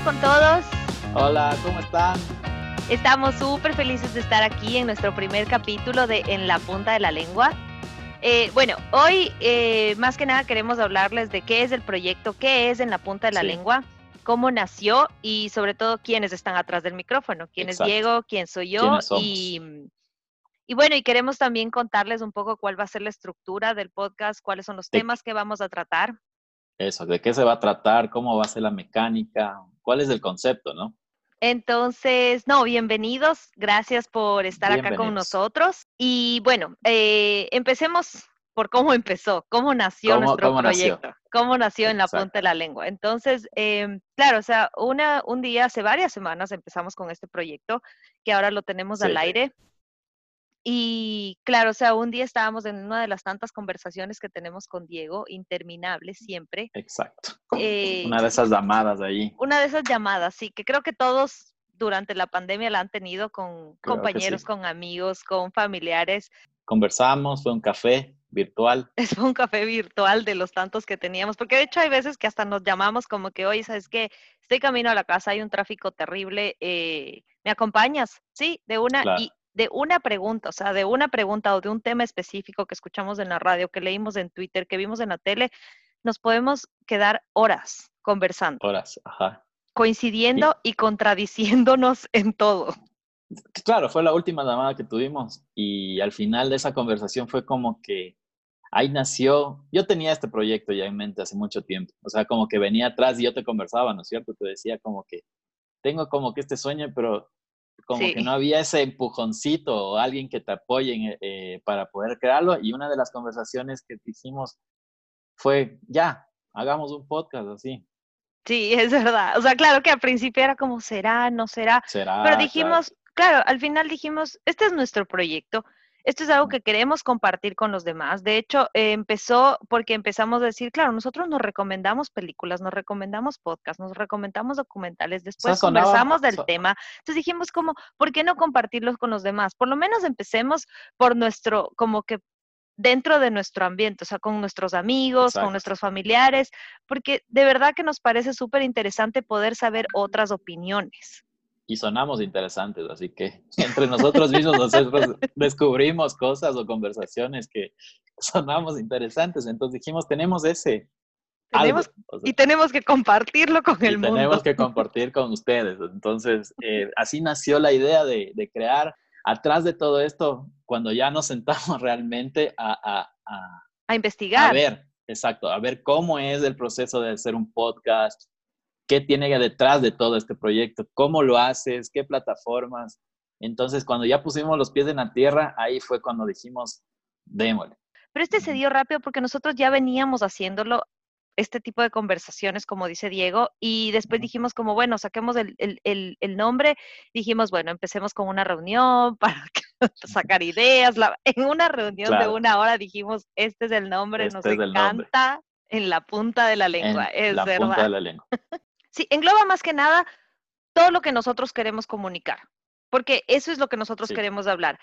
Hola con todos. Hola, ¿cómo están? Estamos súper felices de estar aquí en nuestro primer capítulo de En la punta de la lengua. Eh, bueno, hoy eh, más que nada queremos hablarles de qué es el proyecto, qué es En la punta de la Sí. lengua, cómo nació y sobre todo quiénes están atrás del micrófono, quién es. Diego, quién soy yo y, y bueno, y queremos también contarles un poco cuál va a ser la estructura del podcast, cuáles son los De- temas que vamos a tratar. Eso, ¿de qué se va a tratar? ¿Cómo va a ser la mecánica? ¿Cuál es el concepto, no? Entonces, no, bienvenidos, gracias por estar acá con nosotros. Y bueno, eh, empecemos por cómo empezó, cómo nació ¿Cómo- nuestro cómo nació? proyecto, cómo nació en la Exacto. punta de la lengua. Entonces, em, claro, o sea, una, un día, hace varias semanas empezamos con este proyecto, que ahora lo tenemos al aire. Y claro, o sea, un día estábamos en una de las tantas conversaciones que tenemos con Diego, interminables siempre. Exacto. eh, Una de esas llamadas ahí. una de esas llamadas, sí, que creo que todos durante la pandemia la han tenido con Creo compañeros, sí. con amigos, con familiares. Conversamos, fue un café virtual. Es un café virtual de los tantos que teníamos, porque de hecho hay veces que hasta nos llamamos como que, oye, ¿sabes qué? Estoy camino a la casa, hay un tráfico terrible, eh, ¿me acompañas? Sí, de una, Claro. y de una pregunta, o sea, de una pregunta o de un tema específico que escuchamos en la radio, que leímos en Twitter, que vimos en la tele, nos podemos quedar horas conversando. Horas, ajá. coincidiendo y contradiciéndonos en todo. Claro, fue la última llamada que tuvimos y al final de esa conversación fue como que ahí nació, yo tenía este proyecto ya en mente hace mucho tiempo, o sea, como que venía atrás y yo te conversaba, ¿no es cierto? Te decía como que tengo como que este sueño, pero como Sí. que no había ese empujoncito o alguien que te apoye eh, para poder crearlo y una de las conversaciones que hicimos fue, ya, hagamos un podcast así. Sí, es verdad. O sea, claro que al principio era como, ¿será? ¿No será? Será. Pero claro. dijimos, claro, al final dijimos, este es nuestro proyecto. Esto es algo que queremos compartir con los demás. De hecho, eh, empezó porque empezamos a decir, claro, nosotros nos recomendamos películas, nos recomendamos podcasts, nos recomendamos documentales, después conversamos del so- tema. Entonces dijimos como, ¿por qué no compartirlos con los demás? Por lo menos empecemos por nuestro, como que dentro de nuestro ambiente, o sea, con nuestros amigos, con nuestros familiares, porque de verdad que nos parece súper interesante poder saber otras opiniones. Y sonamos interesantes, así que entre nosotros mismos nosotros descubrimos cosas o conversaciones que sonamos interesantes, entonces dijimos, tenemos ese Tenemos, algo, o sea, y tenemos que compartirlo con el mundo. tenemos que compartir con ustedes, entonces eh, así nació la idea de, de crear, atrás de todo esto, cuando ya nos sentamos realmente a, a- a- a a investigar. ver, exacto, a ver cómo es el proceso de hacer un podcast, qué tiene detrás de todo este proyecto, cómo lo haces, qué plataformas. Entonces, cuando ya pusimos los pies en la tierra, ahí fue cuando dijimos, démosle. Pero este se dio rápido porque nosotros ya veníamos haciéndolo, este tipo de conversaciones, como dice Diego, y después dijimos como, bueno, saquemos el, el- el- el nombre, dijimos, bueno, empecemos con una reunión para sacar ideas. la- en una reunión de Claro. una hora dijimos, este es el nombre, nos Este es el nombre. encanta en la punta de la En lengua, es la verdad. punta de la lengua. Sí, engloba más que nada todo lo que nosotros queremos comunicar, porque eso es lo que nosotros Sí. queremos hablar.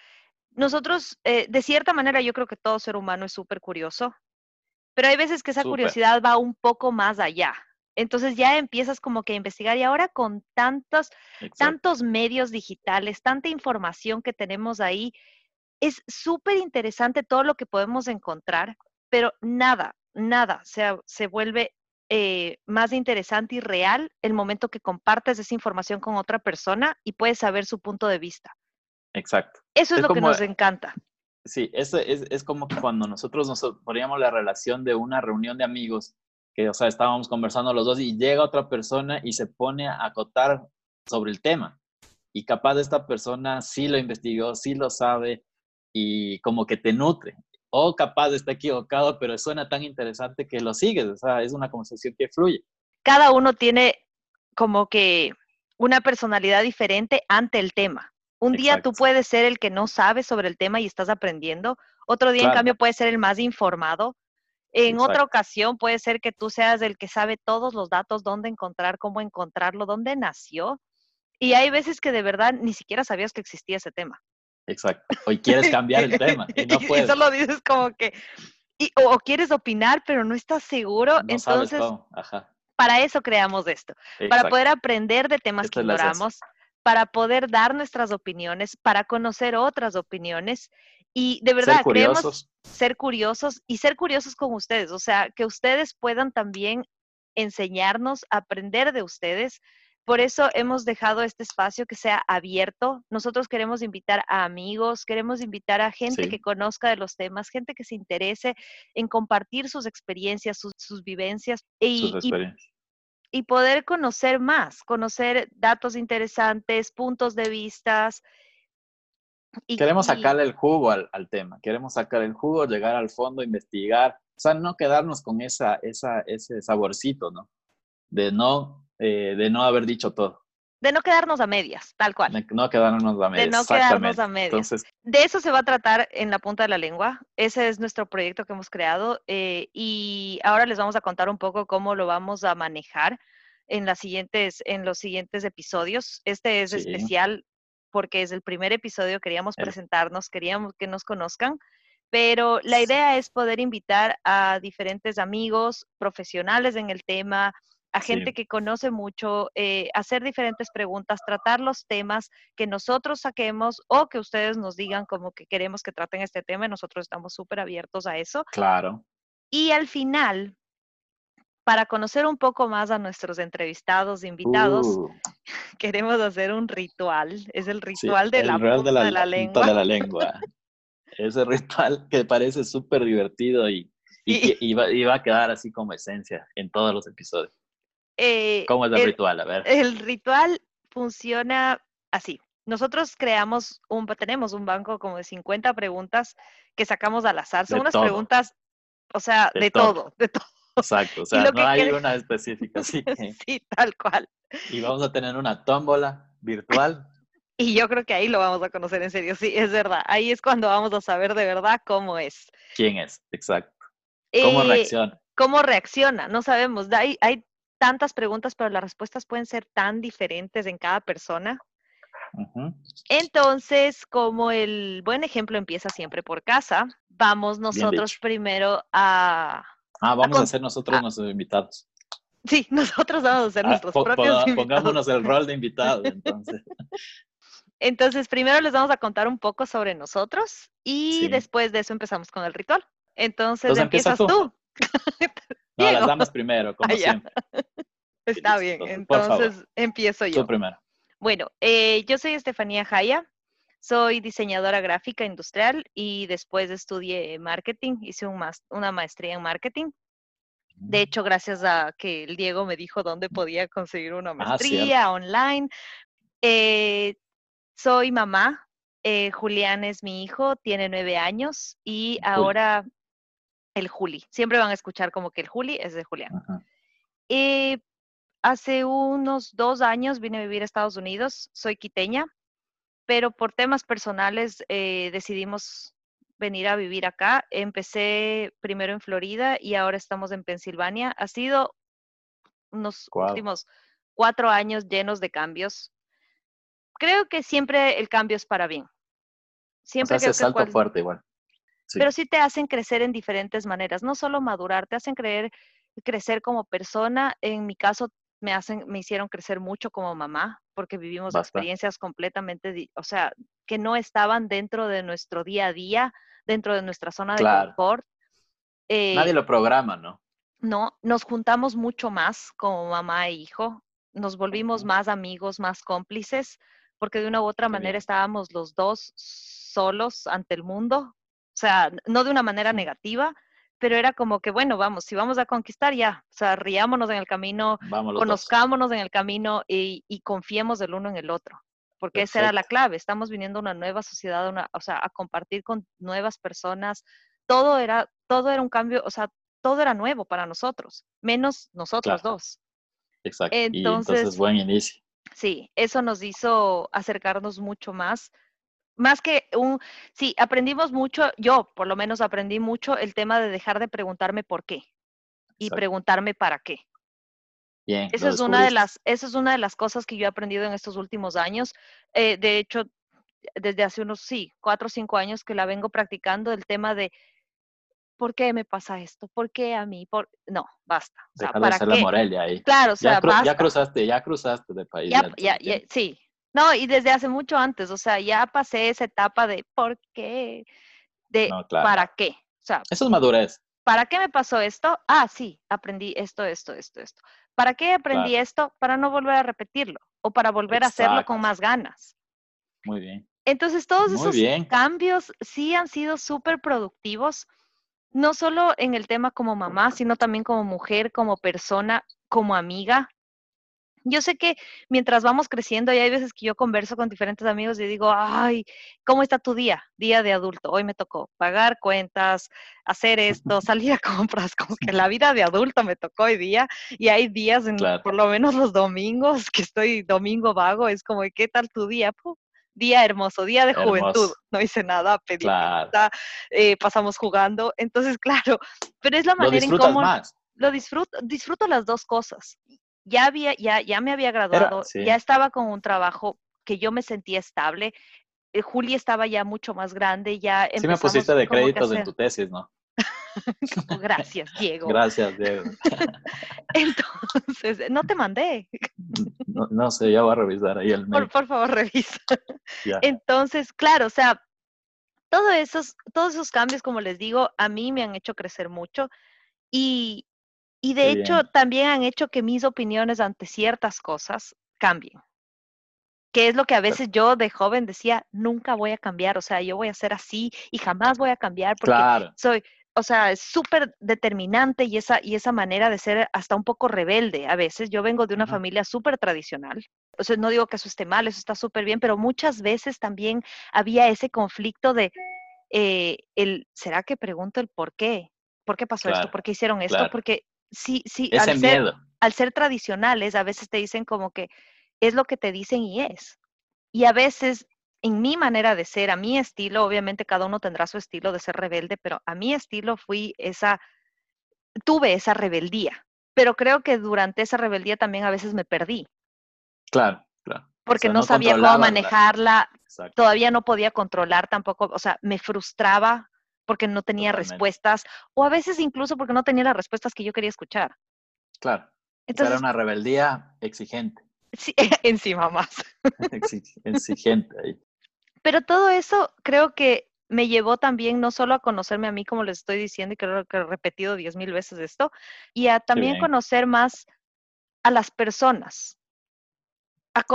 Nosotros, eh, de cierta manera, yo creo que todo ser humano es súper curioso, pero hay veces que esa curiosidad va un poco más allá. Entonces ya empiezas como que a investigar y ahora con tantos, Exacto. tantos medios digitales, tanta información que tenemos ahí, es súper interesante todo lo que podemos encontrar, pero nada, nada se, se vuelve eh, más interesante y real el momento que compartes esa información con otra persona y puedes saber su punto de vista. Exacto. Eso es, Es lo que nos encanta. Sí, es, es, es como cuando nosotros nos poníamos la relación de una reunión de amigos, que, o sea, estábamos conversando los dos y llega otra persona y se pone a acotar sobre el tema. Y capaz esta persona sí lo investigó, sí lo sabe y como que te nutre. O capaz está equivocado, pero suena tan interesante que lo sigues. O sea, es una conversación que fluye. Cada uno tiene como que una personalidad diferente ante el tema. Un día tú puedes ser el que no sabe sobre el tema y estás aprendiendo. Otro día, en cambio, puedes ser el más informado. En otra ocasión puede ser que tú seas el que sabe todos los datos, dónde encontrar, cómo encontrarlo, dónde nació. Y hay veces que de verdad ni siquiera sabías que existía ese tema. Exacto. Hoy quieres cambiar el tema y no puedes. solo dices como que, y- o, o quieres opinar, pero no estás seguro. No sabes entonces, cómo. Ajá. para eso creamos esto, para poder aprender de temas que ignoramos, para poder dar nuestras opiniones, para conocer otras opiniones y de verdad queremos ser curiosos y ser curiosos con ustedes, o sea, que ustedes puedan también enseñarnos, aprender de ustedes. Por eso hemos dejado este espacio que sea abierto. Nosotros queremos invitar a amigos, queremos invitar a gente que conozca de los temas, gente que se interese en compartir sus experiencias, sus, vivencias. Y, y, poder conocer más, conocer datos interesantes, puntos de vistas. queremos sacarle el jugo al, al, tema, queremos sacar el jugo, llegar al fondo, investigar, o sea, no quedarnos con esa, esa, ese saborcito, ¿no? De no, eh, de no haber dicho todo. De no quedarnos a medias, tal cual. De no quedarnos a medias. De no quedarnos a medias. Entonces, de eso se va a tratar en la punta de la lengua. Ese es nuestro proyecto que hemos creado eh, y ahora les vamos a contar un poco cómo lo vamos a manejar en, las siguientes, en los siguientes episodios. Este es especial porque es el primer episodio, queríamos presentarnos, queríamos que nos conozcan pero la idea es poder invitar a diferentes amigos, profesionales en el tema, a gente que conoce mucho, eh, hacer diferentes preguntas, tratar los temas que nosotros saquemos o que ustedes nos digan como que queremos que traten este tema y nosotros estamos súper abiertos a eso. Claro. Y al final, para conocer un poco más a nuestros entrevistados, invitados, uh. queremos hacer un ritual. Es el ritual de, la, de, la, de la lengua. De la lengua ese ritual que parece súper divertido y, y, va, a quedar así como esencia en todos los episodios. Eh, ¿Cómo es el, ritual? A ver. El ritual funciona así. Nosotros creamos un, tenemos un banco como de 50 preguntas que sacamos al azar. Son unas preguntas, o sea, de, todo. de todo. Exacto, o sea, no hay una específica, sí. sí, tal cual. Y vamos a tener una tómbola virtual y yo creo que ahí lo vamos a conocer en serio, sí, es verdad. Ahí es cuando vamos a saber de verdad cómo es. ¿Quién es? Exacto. ¿Cómo eh, reacciona? ¿Cómo reacciona? No sabemos. Hay, hay tantas preguntas, pero las respuestas pueden ser tan diferentes en cada persona. Entonces, como el buen ejemplo empieza siempre por casa, vamos nosotros primero a... Ah, vamos a, ser nosotros nuestros invitados. Sí, nosotros vamos a ser ah, nuestros propios invitados. Pongámonos el rol de invitado, entonces. Entonces, primero les vamos a contar un poco sobre nosotros y después de eso empezamos con el ritual. Entonces, empiezas tú. No, las damas primero, como ah, siempre. Está bien, entonces empiezo yo. Tú primero. Bueno, eh, yo soy Estefanía Jaya, soy diseñadora gráfica industrial y después estudié marketing, hice un una maestría en marketing. De mm. hecho, gracias a que el Diego me dijo dónde podía conseguir una ah, maestría online, eh, soy mamá. Eh, Julián es mi hijo, tiene nueve años y ahora el Juli. Siempre van a escuchar como que el Juli es de Julián. Eh, hace unos dos años vine a vivir a Estados Unidos. Soy quiteña, pero por temas personales eh, decidimos venir a vivir acá. Empecé primero en Florida y ahora estamos en Pensilvania. Ha sido unos últimos cuatro años llenos de cambios creo que siempre el cambio es para bien. Siempre o sea, salto fuerte igual. Pero sí te hacen crecer en diferentes maneras, no solo madurar, te hacen creer, crecer como persona. En mi caso, me, hacen, me hicieron crecer mucho como mamá, porque vivimos experiencias completamente, o sea, que no estaban dentro de nuestro día a día, dentro de nuestra zona de confort. Nadie eh lo programa, ¿no? No, nos juntamos mucho más como mamá e hijo, nos volvimos más amigos, más cómplices, porque de una u otra manera estábamos los dos solos ante el mundo, sea, no de una manera negativa, pero era como que, bueno, vamos, si vamos a conquistar ya, o sea, riámonos en el camino, conozcámonos en el camino y, confiemos el uno en el otro, porque esa era la clave, estamos viniendo a una nueva sociedad, una, o sea, a compartir con nuevas personas, todo era, todo era un cambio, o sea, todo era nuevo para nosotros, menos nosotros dos. Exacto. Entonces, y entonces buen inicio. Sí, eso nos hizo acercarnos mucho más. Más que un, sí, aprendimos mucho, yo por lo menos aprendí mucho el tema de dejar de preguntarme por qué y preguntarme para qué. Bien, eso es una de las, eso es una de las cosas que yo he aprendido en estos últimos años. Eh, de hecho, desde hace unos, sí, cuatro o cinco años que la vengo practicando, el tema de ¿por qué me pasa esto? ¿Por qué a mí? Por... No, basta. O sea, ¿para la Morelia ahí. Claro, o sea, ya, ya, cruzaste, ya cruzaste de país. Ya, ya, sí. No, y desde hace mucho antes, o sea, ya pasé esa etapa de ¿por qué? De ¿para qué? O sea, eso es madurez. ¿Para qué me pasó esto? Ah, sí, aprendí esto, esto, esto, esto. ¿Para qué aprendí esto? Para no volver a repetirlo o para volver a hacerlo con más ganas. Muy bien. Entonces, todos esos cambios sí han sido súper productivos, no solo en el tema como mamá, sino también como mujer, como persona, como amiga. Yo sé que mientras vamos creciendo, y hay veces que yo converso con diferentes amigos y digo, ay, ¿cómo está tu día? Día de adulto. Hoy me tocó pagar cuentas, hacer esto, salir a compras, como que la vida de adulto me tocó hoy día. Y hay días, en, por lo menos los domingos, que estoy domingo vago, es como, ¿qué tal tu día? día hermoso, día de juventud, no hice nada, pedí eh, pasamos jugando, entonces claro, pero es la manera en cómo lo disfruto, disfruto las dos cosas. Ya había, ya, ya me había graduado, ya estaba con un trabajo que yo me sentía estable. Eh, Juli estaba ya mucho más grande, ya Sí me pusiste de créditos en tu tesis, ¿no? Gracias, Diego. Gracias, Diego. Entonces, no te mandé. No, sé, ya voy a revisar ahí el mail. Por, favor, revisa. Entonces, claro, o sea, todos esos, todos esos cambios, como les digo, a mí me han hecho crecer mucho y, y de hecho también han hecho que mis opiniones ante ciertas cosas cambien. Que es lo que a veces yo de joven decía, nunca voy a cambiar, o sea, yo voy a ser así y jamás voy a cambiar porque soy, o sea, es súper determinante y esa, y esa manera de ser hasta un poco rebelde a veces. Yo vengo de una familia súper tradicional. O sea, no digo que eso esté mal, eso está súper bien, pero muchas veces también había ese conflicto de, eh, el, ¿será que pregunto el por qué? ¿Por qué pasó esto? ¿Por qué hicieron esto? Porque sí, sí, al ser, al ser tradicionales, a veces te dicen como que es lo que te dicen y es. Y a veces en mi manera de ser, a mi estilo, obviamente cada uno tendrá su estilo de ser rebelde, pero a mi estilo fui esa, tuve esa rebeldía, pero creo que durante esa rebeldía también a veces me perdí. Claro, claro. Porque no, sabía cómo manejarla, todavía no podía controlar tampoco, o sea, me frustraba porque no tenía respuestas, o a veces incluso porque no tenía las respuestas que yo quería escuchar. Claro. Entonces, era una rebeldía exigente. Sí, encima más. exigente ahí. Pero todo eso creo que me llevó también no solo a conocerme a mí, como les estoy diciendo, y creo que he repetido diez mil veces esto, y a también conocer más a las personas. A,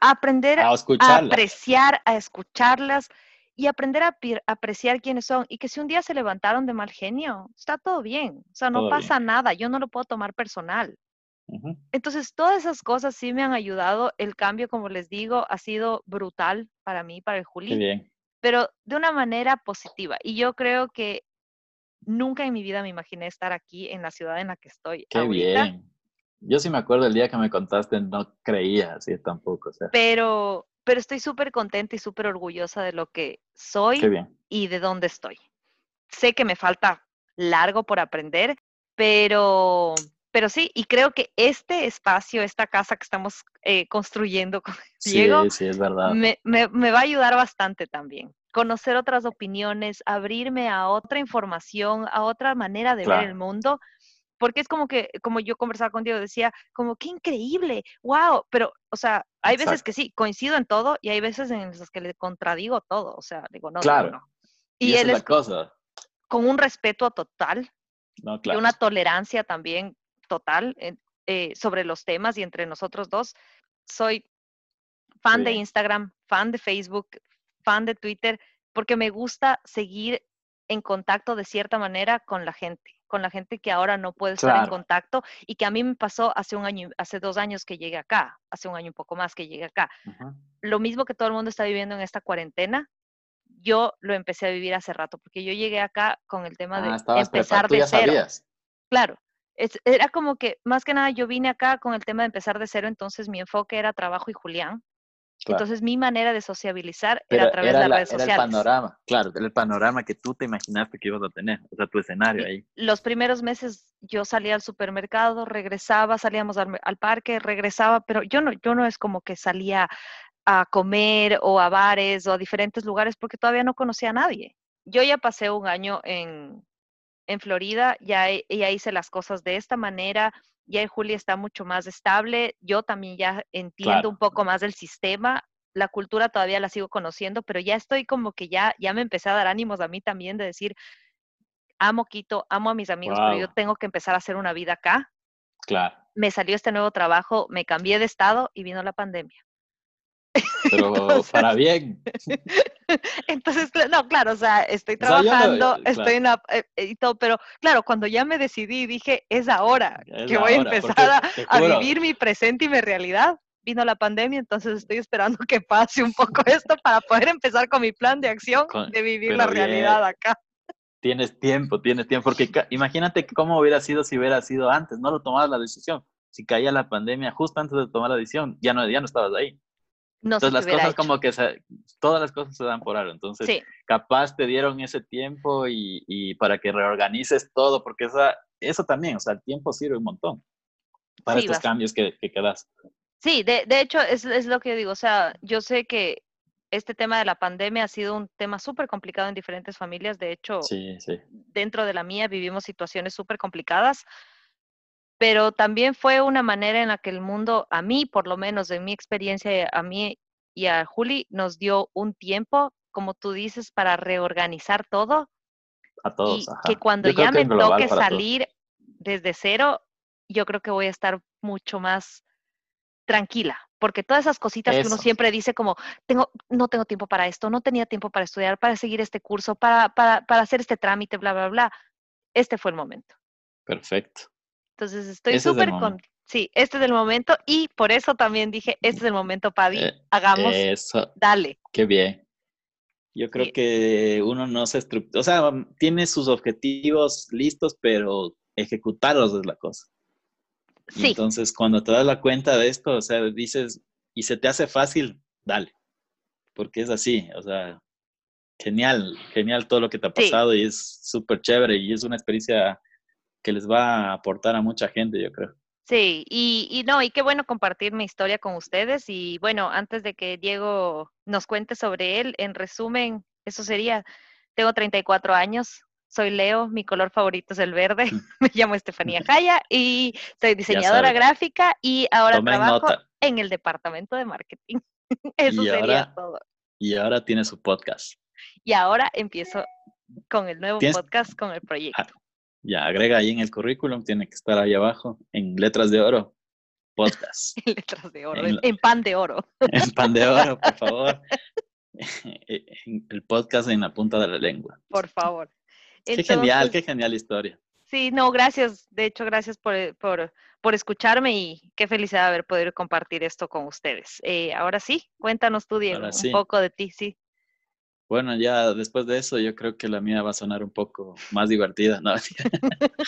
aprender a, apreciar, a escucharlas y aprender a, apreciar quiénes son. Y que si un día se levantaron de mal genio, está todo bien. O sea, no pasa nada. Yo no lo puedo tomar personal. Entonces, todas esas cosas sí me han ayudado. El cambio, como les digo, ha sido brutal para mí, para el Juli, pero de una manera positiva. Y yo creo que nunca en mi vida me imaginé estar aquí en la ciudad en la que estoy. Qué bien. Yo sí me acuerdo el día que me contaste, no creía así tampoco. Pero, pero estoy súper contenta y súper orgullosa de lo que soy y de dónde estoy. Sé que me falta largo por aprender, pero pero sí, y creo que este espacio, esta casa que estamos eh, construyendo con Diego, Me, va a ayudar bastante también. Conocer otras opiniones, abrirme a otra información, a otra manera de ver el mundo, porque es como que, como yo conversaba con Diego, decía, como, qué increíble, wow, pero, o sea, hay veces que sí, coincido en todo y hay veces en las que le contradigo todo, o sea, digo, no, claro. no. Y, él es cosa. con un respeto total, y una tolerancia también total eh, sobre los temas y entre nosotros dos. Soy fan de Instagram, fan de Facebook, fan de Twitter, porque me gusta seguir en contacto de cierta manera con la gente, con la gente que ahora no puede estar en contacto y que a mí me pasó hace un año, hace dos años que llegué acá, hace un año un poco más que llegué acá. Lo mismo que todo el mundo está viviendo en esta cuarentena, yo lo empecé a vivir hace rato, porque yo llegué acá con el tema de ah, empezar de cero. Claro, era como que, más que nada, yo vine acá con el tema de empezar de cero, entonces mi enfoque era trabajo y Julián. Entonces mi manera de sociabilizar era a través de las redes sociales. Era el panorama, claro, el panorama que tú te imaginaste que ibas a tener, o sea, tu escenario ahí. Los primeros meses yo salía al supermercado, regresaba, salíamos al, al, parque, regresaba, pero yo no, yo no es como que salía a comer o a bares o a diferentes lugares porque todavía no conocía a nadie. Yo ya pasé un año en, en Florida, ya, ya hice las cosas de esta manera, ya Julia está mucho más estable, yo también ya entiendo un poco más del sistema, la cultura todavía la sigo conociendo, pero ya estoy como que ya, ya me empecé a dar ánimos a mí también de decir, amo Quito, amo a mis amigos, pero yo tengo que empezar a hacer una vida acá. Claro. Me salió este nuevo trabajo, me cambié de estado y vino la pandemia. Pero para bien. Entonces, no, claro, o sea, estoy trabajando, estoy en la, eh, y todo, pero claro, cuando ya me decidí, dije, es ahora que voy a empezar a, vivir mi presente y mi realidad. Vino la pandemia, entonces estoy esperando que pase un poco esto para poder empezar con mi plan de acción de vivir la realidad acá. Tienes tiempo, tienes tiempo, porque imagínate cómo hubiera sido si hubiera sido antes, no lo tomabas la decisión. Si caía la pandemia justo antes de tomar la decisión, ya no, ya no estabas ahí. Entonces las cosas como que todas las cosas se dan por algo. Entonces, capaz te dieron ese tiempo y, para que reorganices todo, porque esa, eso también, o sea, el tiempo sirve un montón para estos cambios que, que quedas. Sí, de, de hecho, es, es, lo que yo digo. O sea, yo sé que este tema de la pandemia ha sido un tema súper complicado en diferentes familias. De hecho, dentro de la mía vivimos situaciones súper complicadas pero también fue una manera en la que el mundo, a mí por lo menos, en mi experiencia, a mí y a Juli, nos dio un tiempo, como tú dices, para reorganizar todo. A todos. Y que cuando ya me toque salir desde cero, yo creo que voy a estar mucho más tranquila, porque todas esas cositas que uno siempre dice como, tengo, no tengo tiempo para esto, no tenía tiempo para estudiar, para seguir este curso, para, para, para hacer este trámite, bla, bla, bla. Este fue el momento. Perfecto. Entonces estoy súper con... Sí, este es el momento y por eso también dije, este es el momento, Paddy, eh, hagamos, eso. dale. Qué bien. Yo creo que uno no se estructura, o sea, tiene sus objetivos listos, pero ejecutarlos es la cosa. Sí. entonces, cuando te das la cuenta de esto, o sea, dices, y se te hace fácil, dale. Porque es así, o sea, genial, genial todo lo que te ha pasado y es súper chévere y es una experiencia que les va a aportar a mucha gente, yo creo. Sí, y, y, no, y qué bueno compartir mi historia con ustedes. Y bueno, antes de que Diego nos cuente sobre él, en resumen, eso sería, tengo 34 años, soy Leo, mi color favorito es el verde, me llamo Estefanía Jaya y soy diseñadora gráfica y ahora trabajo en el departamento de marketing. Eso sería todo. Y ahora tiene su podcast. Y ahora empiezo con el nuevo podcast, con el proyecto. Ya, agrega ahí en el currículum, tiene que estar ahí abajo, en letras de oro, podcast. en letras de oro, en, pan de oro. en pan de oro, por favor. el podcast en la punta de la lengua. Por favor. qué genial, qué genial historia. Sí, no, gracias. De hecho, gracias por, por, por escucharme y qué felicidad haber podido compartir esto con ustedes. Eh, ahora sí, cuéntanos tú, Diego, un poco de ti, sí. Bueno, ya después de eso yo creo que la mía va a sonar un poco más divertida, ¿no?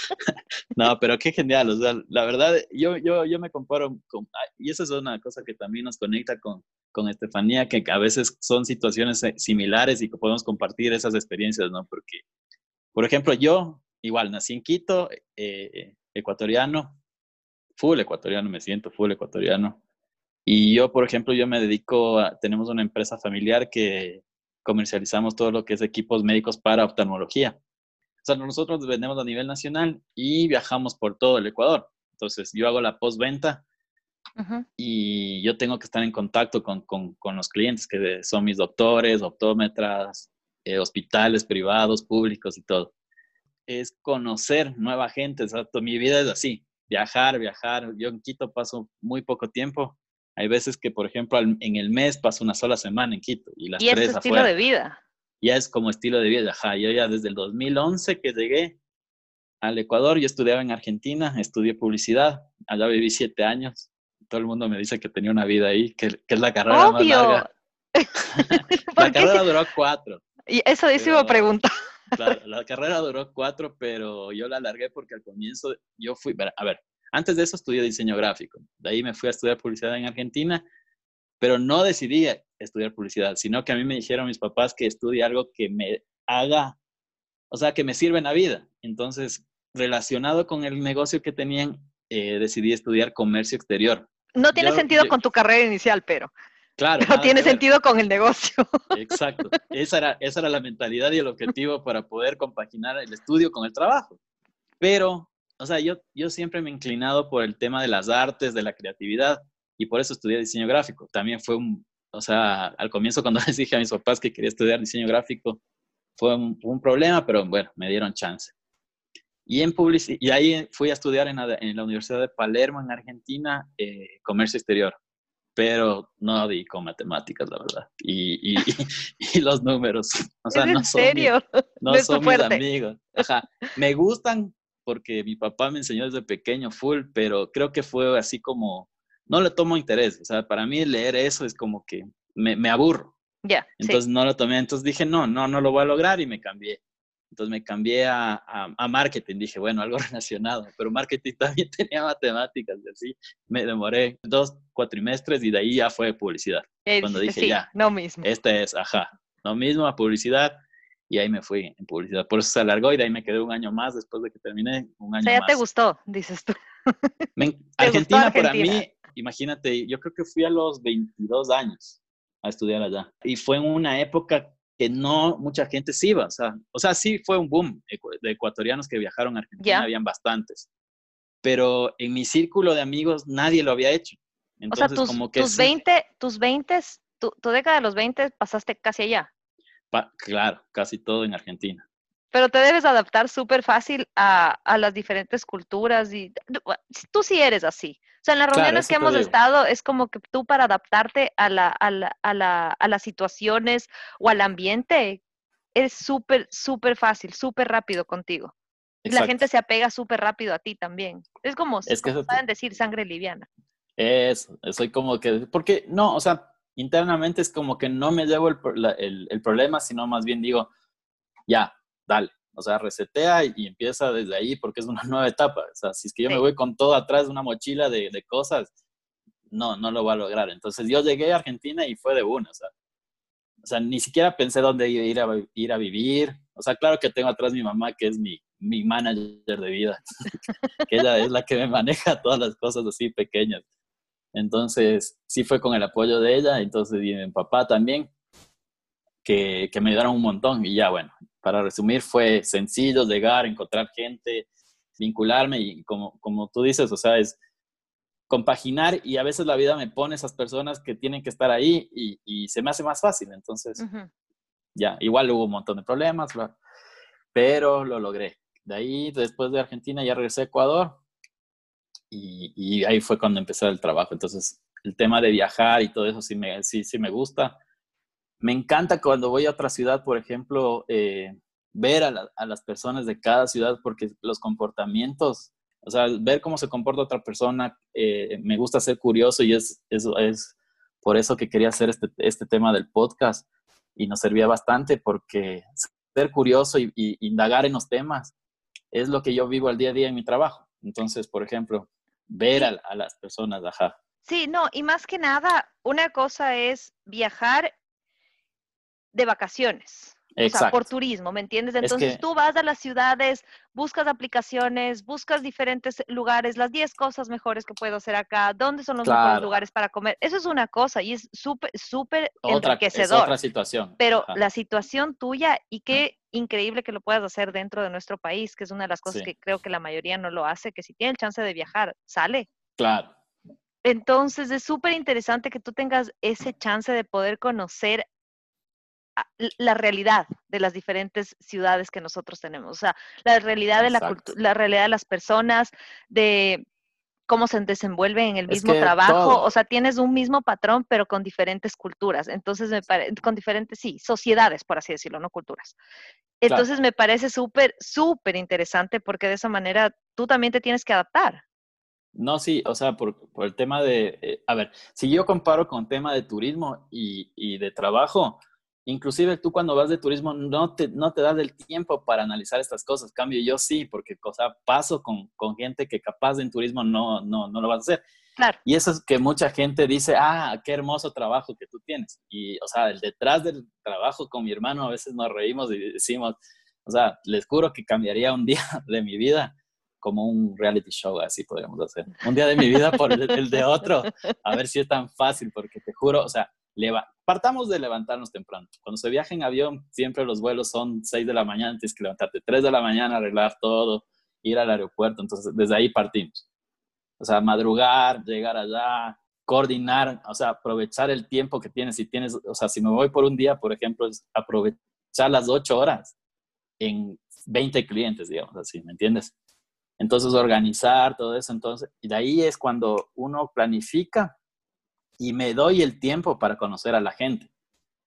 no, pero qué genial, o sea, la verdad, yo, yo, yo me comparo con, y eso es una cosa que también nos conecta con, con Estefanía, que a veces son situaciones eh, similares y que podemos compartir esas experiencias, ¿no? Porque, por ejemplo, yo igual nací en Quito, eh, ecuatoriano, full ecuatoriano, me siento full ecuatoriano. Y yo, por ejemplo, yo me dedico a, tenemos una empresa familiar que comercializamos todo lo que es equipos médicos para oftalmología. O sea, nosotros vendemos a nivel nacional y viajamos por todo el Ecuador. Entonces, yo hago la postventa y yo tengo que estar en contacto con, con, con, los clientes que son mis doctores, optómetras, eh, hospitales privados, públicos y todo. Es conocer nueva gente. O sea, mi vida es así, viajar, viajar. Yo en Quito paso muy poco tiempo hay veces que, por ejemplo, en el mes paso una sola semana en Quito y las ¿Y es estilo de vida. Ya es como estilo de vida. Ajá, yo ya desde el 2011 que llegué al Ecuador, yo estudiaba en Argentina, estudié publicidad, allá viví siete años. Todo el mundo me dice que tenía una vida ahí, que, es la carrera más larga. la carrera duró cuatro. Y eso, eso iba a preguntar. Claro, la carrera duró cuatro, pero yo la alargué porque al comienzo yo fui, a ver, antes de eso estudié diseño gráfico. De ahí me fui a estudiar publicidad en Argentina, pero no decidí estudiar publicidad, sino que a mí me dijeron mis papás que estudie algo que me haga, o sea, que me sirva en la vida. Entonces, relacionado con el negocio que tenían, eh, decidí estudiar comercio exterior. No tiene sentido con tu carrera inicial, pero. Claro. No tiene sentido con el negocio. Exacto. Esa era, esa era la mentalidad y el objetivo para poder compaginar el estudio con el trabajo. Pero, o sea, yo, yo siempre me he inclinado por el tema de las artes, de la creatividad, y por eso estudié diseño gráfico. También fue un, o sea, al comienzo cuando les dije a mis papás que quería estudiar diseño gráfico, fue un, un problema, pero bueno, me dieron chance. Y, en y ahí fui a estudiar en la, en la Universidad de Palermo, en Argentina, eh, comercio exterior pero no di con matemáticas, la verdad. Y, y, y los números. O sea, ¿En no son serio? no, son mis amigos. Ajá. Me gustan porque mi papá me enseñó desde pequeño full, pero creo que fue así como, no le tomo interés. O sea, para mí leer eso es como que me, me aburro. Ya. Entonces no lo tomé. Entonces dije, no, no, no lo voy a lograr y me cambié. Entonces me cambié a, a, marketing, dije, bueno, algo relacionado, pero marketing también tenía matemáticas, y así me demoré dos cuatrimestres y de ahí ya fue publicidad. Cuando dije, ya, no mismo. Este es, ajá, lo mismo a publicidad y ahí me fui en publicidad. Por eso se alargó y de ahí me quedé un año más después de que terminé, un año o sea, ya te gustó, dices tú. Argentina, para mí, imagínate, yo creo que fui a los 22 años a estudiar allá. Y fue en una época que no mucha gente se iba. O sea, o sea, sí fue un boom de ecuatorianos que viajaron a Argentina, habían bastantes. Pero en mi círculo de amigos nadie lo había hecho. Entonces, o sea, tus, como que tus 20, tus 20, tu, tu, década de los 20 pasaste casi allá. Claro, casi todo en Argentina. Pero te debes adaptar súper fácil a, a, las diferentes culturas y tú sí eres así. O sea, en las reuniones que hemos estado es como que tú para adaptarte a, la, a, la, a, la, a las situaciones o al ambiente es súper, súper fácil, súper rápido contigo. Y la gente se apega súper rápido a ti también. Es como, es que saben decir, sangre liviana. Eso, soy como que, porque no, o sea, internamente es como que no me llevo el, el, el problema, sino más bien digo, ya, dale. O sea, resetea y, empieza desde ahí porque es una nueva etapa. O sea, si es que yo me voy con todo atrás de una mochila de, de, cosas, no, no lo voy a lograr. Entonces yo llegué a Argentina y fue de una. O sea, o sea ni siquiera pensé dónde ir a, ir a vivir. O sea, claro que tengo atrás mi mamá, que es mi, mi manager de vida, que ella es la que me maneja todas las cosas así pequeñas. Entonces, sí fue con el apoyo de ella, entonces y mi papá también, que, que me ayudaron un montón. Y ya, bueno, para resumir, fue sencillo llegar, encontrar gente, vincularme y como, como tú dices, o sea, es compaginar y a veces la vida me pone esas personas que tienen que estar ahí y, y se me hace más fácil. Entonces, ya, igual hubo un montón de problemas, pero lo logré. De ahí, después de Argentina, ya regresé a Ecuador y, y, ahí fue cuando empecé el trabajo. Entonces, el tema de viajar y todo eso sí me, sí, sí me gusta. Me encanta cuando voy a otra ciudad, por ejemplo, eh, ver a, a, las personas de cada ciudad porque los comportamientos, o sea, ver cómo se comporta otra persona, eh, me gusta ser curioso y es, eso es por eso que quería hacer este, este tema del podcast y nos servía bastante porque ser curioso y, y, indagar en los temas es lo que yo vivo al día a día en mi trabajo. Entonces, por ejemplo, ver a, a las personas, ajá. Sí, no, y más que nada, una cosa es viajar de vacaciones. Exacto. O sea, por turismo, ¿me entiendes? Entonces es que... tú vas a las ciudades, buscas aplicaciones, buscas diferentes lugares, las 10 cosas mejores que puedo hacer acá, dónde son los claro. mejores lugares para comer. Eso es una cosa y es súper, súper enriquecedor. Es otra situación. Pero Ajá. la situación tuya y qué increíble que lo puedas hacer dentro de nuestro país, que es una de las cosas sí. que creo que la mayoría no lo hace, que si tiene el chance de viajar, sale. Claro. Entonces es súper interesante que tú tengas ese chance de poder conocer la realidad de las diferentes ciudades que nosotros tenemos, o sea, la realidad de la, la realidad de las personas, de cómo se desenvuelven en el mismo es que trabajo, todo. o sea, tienes un mismo patrón, pero con diferentes culturas, entonces me parece, con diferentes, sí, sociedades, por así decirlo, no culturas. Entonces claro. me parece súper, súper interesante porque de esa manera tú también te tienes que adaptar. No, sí, o sea, por, por el tema de, eh, a ver, si yo comparo con tema de turismo y, y de trabajo, Inclusive tú cuando vas de turismo no te, no te das el tiempo para analizar estas cosas. Cambio yo sí, porque o sea, paso con, con gente que capaz en turismo no, no, no lo vas a hacer. Y eso es que mucha gente dice, ah, qué hermoso trabajo que tú tienes. Y, o sea, el detrás del trabajo con mi hermano a veces nos reímos y decimos, o sea, les juro que cambiaría un día de mi vida como un reality show, así podríamos hacer. Un día de mi vida por el, de otro, a ver si es tan fácil, porque te juro, o sea, partamos de levantarnos temprano. Cuando se viaja en avión, siempre los vuelos son 6 de la mañana, tienes que levantarte 3 de la mañana, arreglar todo, ir al aeropuerto. Entonces, desde ahí partimos. O sea, madrugar, llegar allá, coordinar, o sea, aprovechar el tiempo que tienes. Si tienes, o sea, si me voy por un día, por ejemplo, es aprovechar las 8 horas en 20 clientes, digamos así, ¿me entiendes? Entonces, organizar todo eso, entonces, y de ahí es cuando uno planifica y me doy el tiempo para conocer a la gente.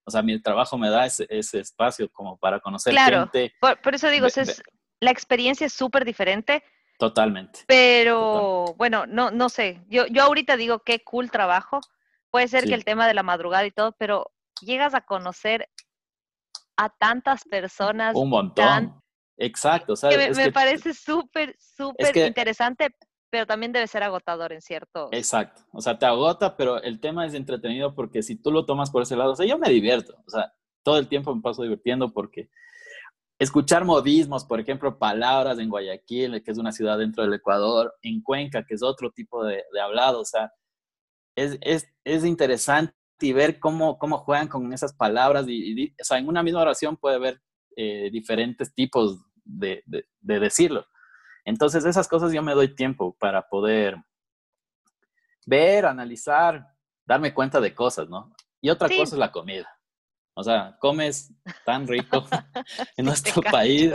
O sea, mi trabajo me da ese, espacio como para conocer gente. Por, por eso digo, es, la experiencia es súper diferente. Totalmente. Pero bueno, no, no sé. Yo, yo ahorita digo qué cool trabajo. Puede ser que el tema de la madrugada y todo, pero llegas a conocer a tantas personas. Un montón. Exacto. Que me, parece súper, súper interesante, pero también debe ser agotador en cierto. Exacto, o sea, te agota, pero el tema es entretenido porque si tú lo tomas por ese lado, o sea, yo me divierto, o sea, todo el tiempo me paso divirtiendo porque escuchar modismos, por ejemplo, palabras en Guayaquil, que es una ciudad dentro del Ecuador, en Cuenca, que es otro tipo de, hablado, o sea, es, es, es interesante y ver cómo, cómo juegan con esas palabras, y, o sea, en una misma oración puede haber eh, diferentes tipos de, de, de decirlo. Entonces, esas cosas yo me doy tiempo para poder ver, analizar, darme cuenta de cosas, ¿no? Y otra cosa es la comida. O sea, comes tan rico en nuestro país.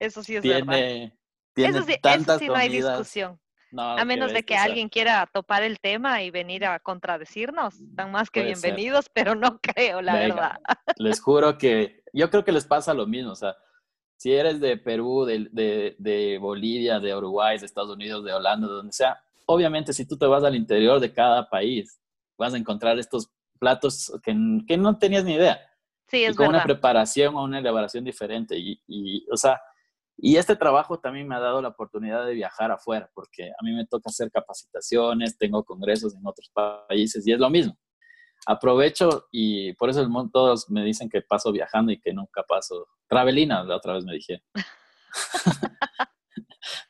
Eso sí es tiene, verdad. Tiene eso sí, tantas eso sí no hay discusión. a menos de que alguien quiera topar el tema y venir a contradecirnos, están más que bienvenidos, pero no creo, la verdad. Les juro que yo creo que les pasa lo mismo, o sea, si eres de Perú, de, de, Bolivia, de Uruguay, de Estados Unidos, de Holanda, de donde sea, obviamente si tú te vas al interior de cada país, vas a encontrar estos platos que, que no tenías ni idea. Sí, es y con una preparación o una elaboración diferente. Y, y, o sea, y este trabajo también me ha dado la oportunidad de viajar afuera, porque a mí me toca hacer capacitaciones, tengo congresos en otros países y es lo mismo aprovecho y por eso el mundo, todos me dicen que paso viajando y que nunca paso. Travelina, la otra vez me dije.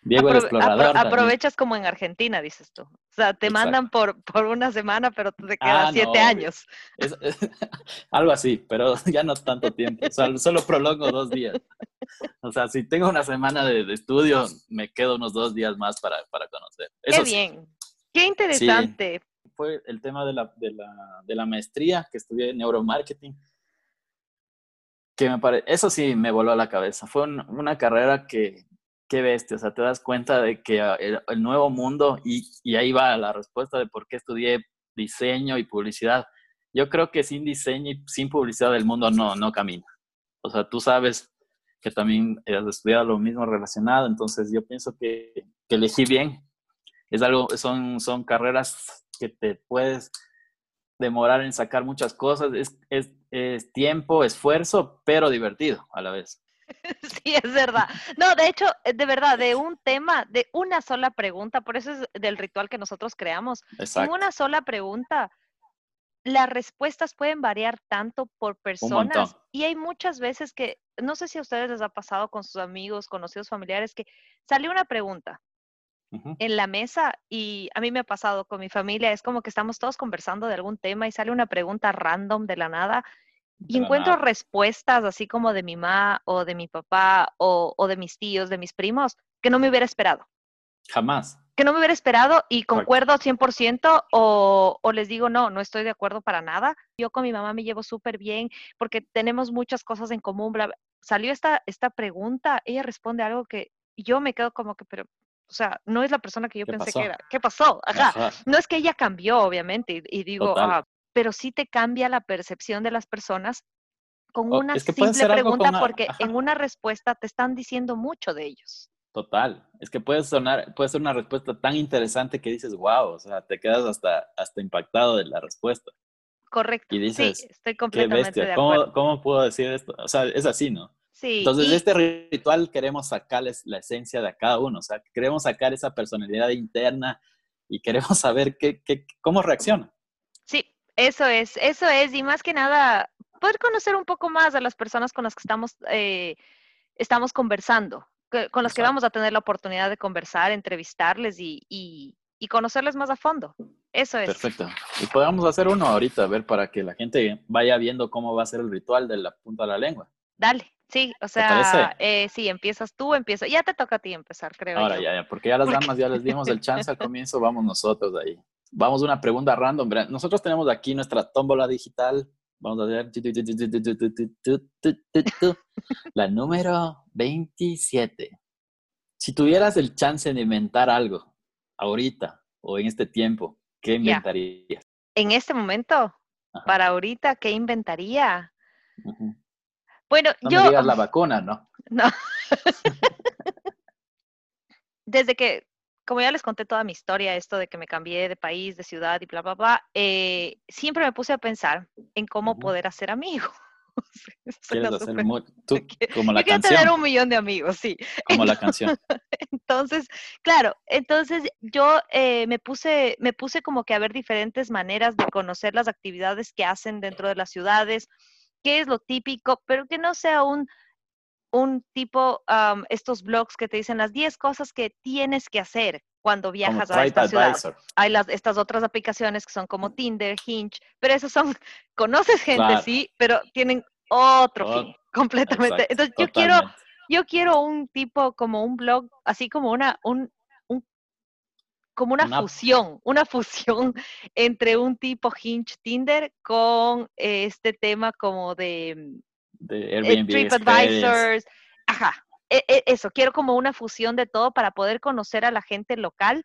Diego el explorador. aprovechas como en Argentina, dices tú. O sea, te mandan por, por una semana, pero te quedas ah, siete años. algo así, pero ya no tanto tiempo. solo prolongo dos días. O sea, si tengo una semana de, estudio, me quedo unos dos días más para, para conocer. Qué bien. Qué interesante fue el tema de la, de la, de la maestría que estudié en neuromarketing. Que me pare... Eso sí me voló a la cabeza. Fue una carrera que, qué bestia, o sea, te das cuenta de que ah, el, nuevo mundo, y, ahí va la respuesta de por qué estudié diseño y publicidad. Yo creo que sin diseño y sin publicidad el mundo no, no camina. O sea, tú sabes que también has estudiado lo mismo relacionado, entonces yo pienso que, que elegí bien. Es algo, son, son carreras que te puedes demorar en sacar muchas cosas. Es, es, es, tiempo, esfuerzo, pero divertido a la vez. Sí, es verdad. No, de hecho, eh, de verdad, de un tema, de una sola pregunta, por eso es del ritual que nosotros creamos. En una sola pregunta, las respuestas pueden variar tanto por personas y hay muchas veces que, no sé si a ustedes les ha pasado con sus amigos, conocidos, familiares, que sale una pregunta en la mesa y a mí me ha pasado con mi familia, es como que estamos todos conversando de algún tema y sale una pregunta random de la nada y encuentro respuestas así como de mi mamá o de mi papá o, de mis tíos, de mis primos, que no me hubiera esperado. Jamás. Que no me hubiera esperado y concuerdo 100% o, o les digo, no, no estoy de acuerdo para nada. Yo con mi mamá me llevo súper bien porque tenemos muchas cosas en común. Salió esta, esta pregunta, ella responde algo que yo me quedo como que, pero o sea, no es la persona que yo pensé que era. ¿Qué pasó? Ajá. No es que ella cambió, obviamente, y, digo, ah, pero sí te cambia la percepción de las personas con una simple pregunta, porque en una respuesta te están diciendo mucho de ellos. Total, es que puede sonar, puede ser una respuesta tan interesante que dices, wow, o sea, te quedas hasta, hasta impactado de la respuesta. Correcto. Y dices, sí, estoy completamente de acuerdo. ¿Cómo, ¿Cómo puedo decir esto? O sea, es así, ¿no? Entonces, de este ritual queremos sacarles la esencia de cada uno, o sea, queremos sacar esa personalidad interna y queremos saber qué, qué, cómo reacciona. Eso es, eso es, y más que nada, poder conocer un poco más a las personas con las que estamos, eh, estamos conversando, con las que vamos a tener la oportunidad de conversar, entrevistarles y, y, y conocerles más a fondo. Eso es. Perfecto. Y podemos hacer uno ahorita, a ver, para que la gente vaya viendo cómo va a ser el ritual de la punta de la lengua. Dale, sí, o sea, eh, sí, empiezas tú, empieza, ya te toca a ti empezar, creo. Ahora, ya, ya, porque ya las damas ya les dimos el chance al comienzo, vamos nosotros ahí. Vamos a una pregunta random. Nosotros tenemos aquí nuestra tómbola digital. Vamos a ver. La número 27. Si tuvieras el chance de inventar algo ahorita o en este tiempo, ¿qué inventarías? En este momento, para ahorita, ¿qué inventaría? Bueno, no yo. Me digas la vacuna, ¿no? No. Desde que, como ya les conté toda mi historia, esto de que me cambié de país, de ciudad y bla, bla, bla, eh, siempre me puse a pensar en cómo poder hacer amigos. ¿Quieres hacer tú, como la yo quiero tener un millón de amigos, sí. Como la canción. Entonces, claro, entonces yo eh, me puse, me puse como que a ver diferentes maneras de conocer las actividades que hacen dentro de las ciudades, qué es lo típico, pero que no sea un, un tipo, estos blogs que te dicen las 10 cosas que tienes que hacer cuando viajas a esta ciudad. Hay las, estas otras aplicaciones que son como Tinder, Hinge, pero esas son, conoces gente, sí, pero tienen otro fin, completamente. Entonces yo quiero, yo quiero un tipo como un blog, así como una, un, como una, fusión, una fusión entre un tipo Hinge Tinder con este tema como de, de eh, Airbnb TripAdvisors. Ajá, e, e, eso, quiero como una fusión de todo para poder conocer a la gente local,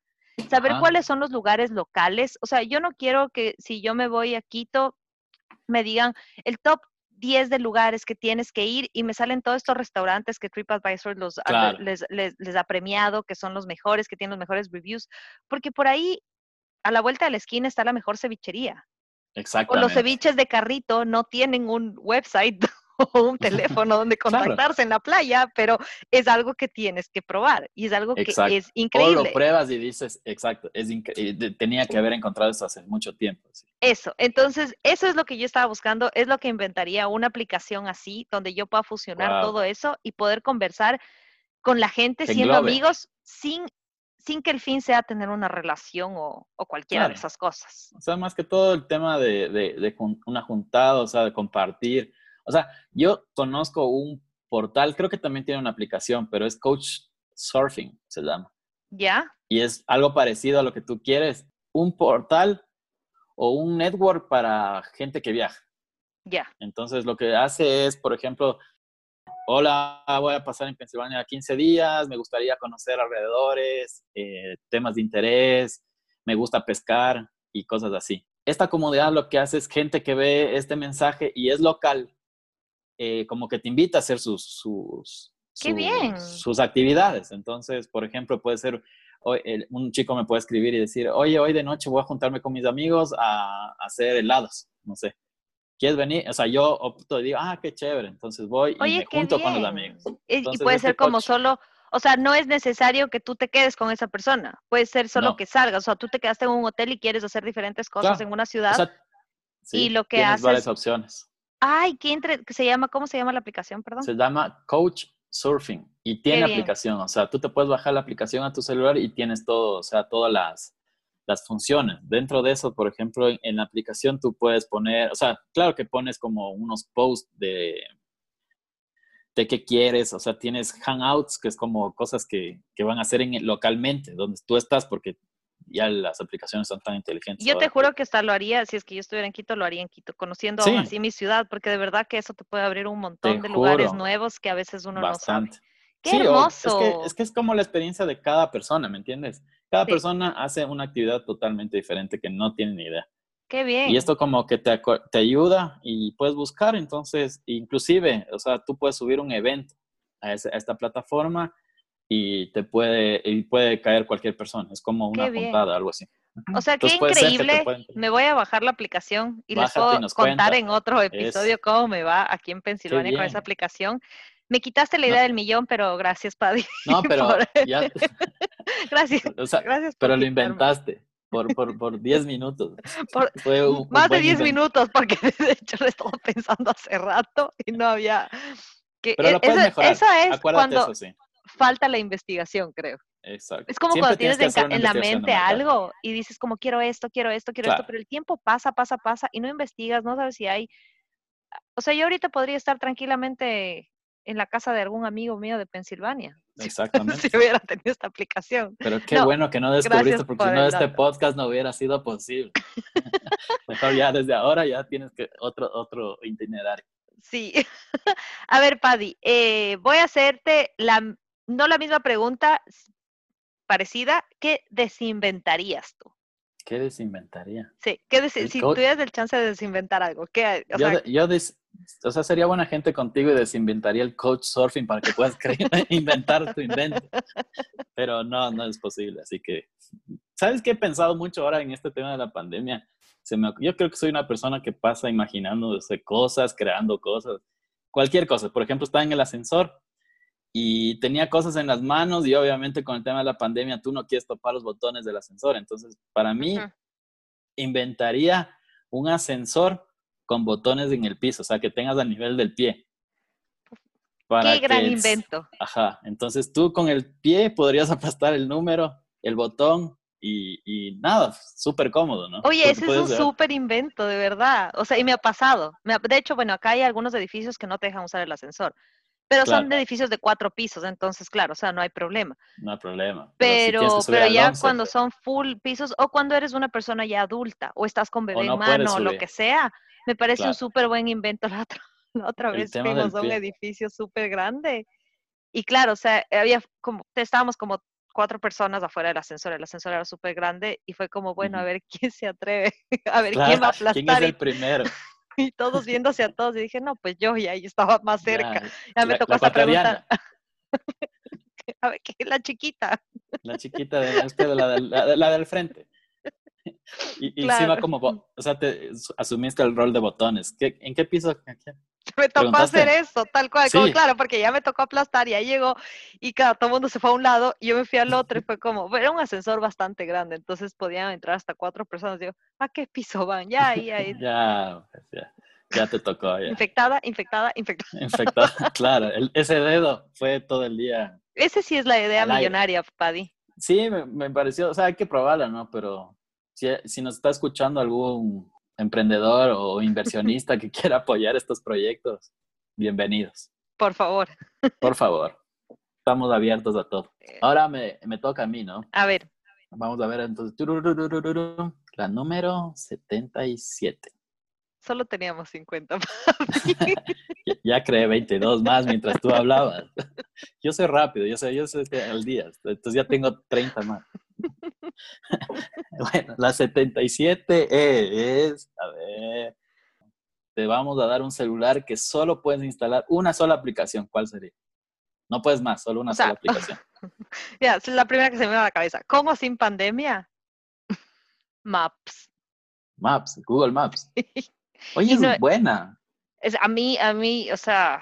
saber cuáles son los lugares locales. O sea, yo no quiero que si yo me voy a Quito, me digan el top 10 de lugares que tienes que ir y me salen todos estos restaurantes que TripAdvisor los, les, les, ha premiado, que son los mejores, que tienen los mejores reviews, porque por ahí, a la vuelta de la esquina está la mejor cevichería. Exacto. O los ceviches de carrito no tienen un website o un teléfono donde contactarse en la playa, pero es algo que tienes que probar y es algo que es increíble. O lo pruebas y dices, exacto, es tenía que haber encontrado eso hace mucho tiempo. Eso, entonces, eso es lo que yo estaba buscando, es lo que inventaría una aplicación así, donde yo pueda fusionar todo eso y poder conversar con la gente siendo amigos sin sin que el fin sea tener una relación o, cualquiera de esas cosas. O sea, más que todo el tema de, de una juntada, o sea, de compartir, o sea, yo conozco un portal, creo que también tiene una aplicación, pero es Coach Surfing, se llama. ¿Ya? Y es algo parecido a lo que tú quieres. Un portal o un network para gente que viaja. Ya. Entonces, lo que hace es, por ejemplo, hola, voy a pasar en Pensilvania 15 días, me gustaría conocer alrededores, eh, temas de interés, me gusta pescar y cosas así. Esta comunidad lo que hace es gente que ve este mensaje y es local, eh, como que te invita a hacer sus, sus, sus, actividades. Entonces, por ejemplo, puede ser, un chico me puede escribir y decir, oye, hoy de noche voy a juntarme con mis amigos a, hacer helados, no sé. ¿Quieres venir? O sea, yo opto y digo, ah, qué chévere. Entonces voy y me junto con los amigos. y puede ser como solo, o sea, no es necesario que tú te quedes con esa persona. Puede ser solo que salgas. O sea, tú te quedaste en un hotel y quieres hacer diferentes cosas en una ciudad. y lo que tienes haces. varias opciones. Ay, ¿qué entre, se llama, ¿cómo se llama la aplicación, perdón? Se llama Coach Surfing y tiene aplicación, o sea, tú te puedes bajar la aplicación a tu celular y tienes todo, o sea, todas las, las funciones. Dentro de eso, por ejemplo, en, la aplicación tú puedes poner, o sea, claro que pones como unos posts de, de qué quieres, o sea, tienes hangouts, que es como cosas que, que van a hacer en, localmente, donde tú estás, porque ya las aplicaciones son tan inteligentes. Yo te juro que hasta lo haría, si es que yo estuviera en Quito, lo haría en Quito, conociendo aún así mi ciudad, porque de verdad que eso te puede abrir un montón de lugares nuevos que a veces uno no sabe. ¡Qué hermoso! Es que, es como la experiencia de cada persona, ¿me entiendes? Cada persona hace una actividad totalmente diferente que no tiene ni idea. ¡Qué bien! Y esto como que te, te ayuda y puedes buscar, entonces, inclusive, o sea, tú puedes subir un evento a, esta plataforma y te puede, y puede caer cualquier persona. Es como una puntada, algo así. O sea, qué increíble. Me voy a bajar la aplicación y les puedo contar en otro episodio cómo me va aquí en Pensilvania con esa aplicación. Me quitaste la idea del millón, pero gracias, Paddy. No, pero ya. gracias. gracias pero lo inventaste. Por, por, por 10 minutos. Fue más de 10 minutos, porque de hecho lo estaba pensando hace rato y no había. Que, pero lo e, puedes mejorar. Esa es Acuérdate cuando, eso, sí falta la investigación, creo. Exacto. Es como Siempre cuando tienes en, la mente algo y dices como quiero esto, quiero esto, quiero Claro. esto, pero el tiempo pasa, pasa, pasa y no investigas, no sabes si hay... O sea, yo ahorita podría estar tranquilamente en la casa de algún amigo mío de Pensilvania Exactamente. si hubiera tenido esta aplicación. Pero qué No, bueno que no descubriste, porque por si no, este dato. podcast no hubiera sido posible. Mejor ya desde ahora ya tienes que otro, otro itinerario. Sí. A ver, Paddy, eh, voy a hacerte la, no la misma pregunta, parecida. ¿Qué desinventarías tú? ¿Qué desinventaría? Sí, ¿qué El si tuvieras el chance de desinventar algo, ¿qué, o yo, sea, de- yo des- o sea, sería buena gente contigo y desinventaría el coach surfing para que puedas creer- inventar tu invento. Pero no, no es posible. Así que, ¿sabes qué he pensado mucho ahora en este tema de la pandemia? Se me, yo creo que soy una persona que pasa imaginándose cosas, creando cosas, cualquier cosa. Por ejemplo, estaba en el ascensor y tenía cosas en las manos y obviamente con el tema de la pandemia tú no quieres topar los botones del ascensor. Entonces, para mí, inventaría un ascensor con botones en el piso, o sea, que tengas a nivel del pie. Para qué gran invento? Ajá, entonces tú con el pie podrías aplastar el número, el botón y, y nada, súper cómodo, ¿no? Oye, ese es un súper invento, de verdad. O sea, y me ha pasado. Me ha- de hecho, bueno, acá hay algunos edificios que no te dejan usar el ascensor, pero son Claro. edificios de cuatro pisos, entonces, claro, o sea, no hay problema. No hay problema. Pero, Pero, ya 11, cuando son full pisos o cuando eres una persona ya adulta o estás con bebé no en mano o lo que sea, me parece un súper buen invento. La otra, la otra vez fuimos a un edificio súper grande y claro, o sea, había como, estábamos como cuatro personas afuera del ascensor, el ascensor era súper grande y fue como, bueno, a ver quién se atreve, a ver Claro, quién va a ¿quién es aplastar el primero? Y todos viéndose a todos y dije, no, pues yo y ahí estaba más cerca. Ya, Ya me la- tocó la preguntar, ecuatoriana, a ver, ¿qué es la chiquita? La chiquita de usted, la, del- la- la del frente. Y, y como, o sea, te asumiste el rol de botones. ¿Qué, ¿En qué piso? me tocó hacer eso, tal cual, como claro, porque ya me tocó aplastar y ahí llegó y claro, todo el mundo se fue a un lado y yo me fui al otro y fue como, era un ascensor bastante grande, entonces podían entrar hasta cuatro personas. Digo, ¿a qué piso van? Ya, ahí, ahí. Ya, pues, ya, ya te tocó, ya. Infectada, infectada, infectada. Infectado, claro. el- ese dedo fue todo el día. Ese sí es la idea millonaria, Paddy. Sí, me, me pareció, o sea, hay que probarla, ¿no? Pero si, si nos está escuchando algún emprendedor o inversionista que quiera apoyar estos proyectos, bienvenidos. Por favor. Por favor. Estamos abiertos a todo. Ahora me, me toca a mí, ¿no? A ver, Vamos a ver entonces. La número 77. solo teníamos 50. Ya, ya creé 22 más mientras tú hablabas. Yo soy rápido, yo sé, yo que al día. Entonces ya tengo 30 más. Bueno, la 77 es, a ver, te vamos a dar un celular que solo puedes instalar una sola aplicación. ¿Cuál sería? No puedes más, solo una O sea, sola aplicación. Ya, es la primera que se me viene a la cabeza. ¿Cómo sin pandemia? Maps. Maps, Google Maps. Oye, es no- buena. Es, a mí, a mí, o sea,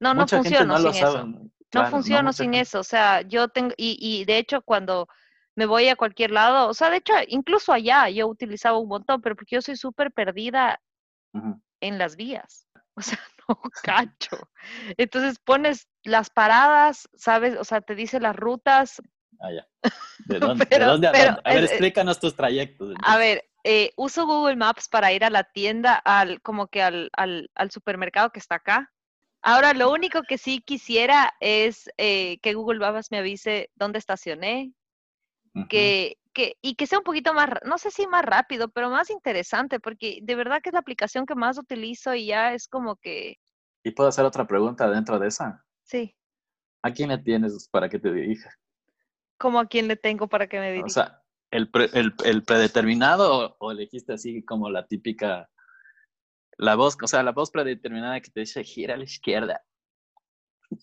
no, no Mucha gente funciono no lo sin sabe. eso. No Claro, funciono mucha sin gente- eso, o sea, yo tengo, y, y de hecho cuando me voy a cualquier lado, o sea, de hecho, incluso allá yo utilizaba un montón, pero porque yo soy súper perdida Ujú. en las vías, o sea, no cacho. Entonces pones las paradas, ¿sabes? O sea, te dice las rutas. Ah, ya. ¿De dónde, de Pero- dónde a pero dónde? A ver, es- explícanos tus trayectos. A ver, eh, uso Google Maps para ir a la tienda, al, como que al, al, al supermercado que está acá. Ahora, lo único que sí quisiera es eh, que Google Maps me avise dónde estacioné, Que, que, y que sea un poquito más, no sé si más rápido, pero más interesante, porque de verdad que es la aplicación que más utilizo y ya es como que, ¿Y puedo hacer otra pregunta dentro de esa? sí, ¿A quién le tienes para que te dirija? como a quién le tengo para que me O dirija. sea, ¿el, pre- el, el predeterminado o, o elegiste así como la típica, la voz, o sea, la voz predeterminada que te dice gira a la izquierda?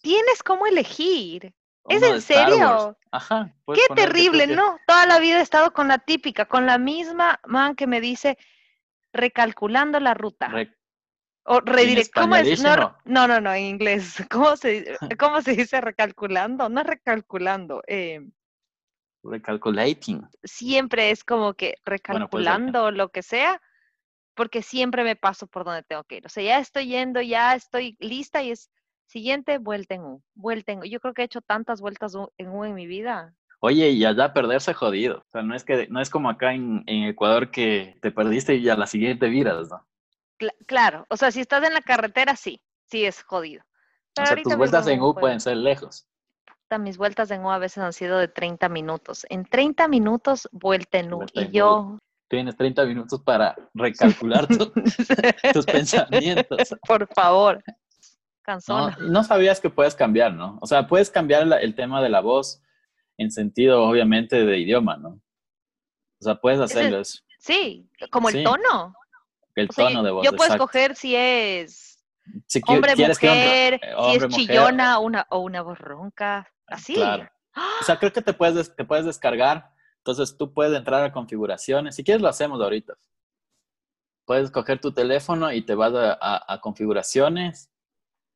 Tienes cómo elegir. ¿Es en serio? Ajá. Qué que terrible. ¿no? Toda la vida he estado con la típica, con la misma man que me dice recalculando la ruta. Re- o redirect, ¿cómo es? No, no, no, no, en inglés. ¿Cómo se, dice- cómo se dice recalculando? No es recalculando. eh, recalculating. siempre es como que pues, recalculando lo que sea, porque siempre me paso por donde tengo que ir. O sea, ya estoy yendo, ya estoy lista y es Siguiente, vuelta en U. Vuelta en U. Yo creo que he hecho tantas vueltas en U en mi vida. Oye, y allá perderse jodido. O sea, no es que no es como acá en, en Ecuador que te perdiste y a la siguiente viras, ¿no? Cla- claro, o sea, si estás en la carretera, sí, sí es jodido. O sea, tus vueltas en U pueden ser lejos. Puta, Mis vueltas en U a veces han sido de 30 minutos. En 30 minutos, vuelta en U. Vuelta Y en U. yo, Tienes 30 minutos para recalcular tu- tus pensamientos. por favor, No, sabías que puedes cambiar, ¿no? O sea, puedes cambiar la- el tema de la voz en sentido, obviamente, de idioma, ¿no? O sea, puedes hacerlo eso. Sí, como el Sí, tono. El O sea, tono de voz. yo puedo exacto. escoger si es Si hombre, que mujer, hombre- si es mujer, chillona una, o una voz ronca. Así. Claro. O sea, creo que te puedes, des- te puedes descargar. Entonces tú puedes entrar a configuraciones. Si quieres, lo hacemos ahorita. Puedes coger tu teléfono y te vas a, a- a configuraciones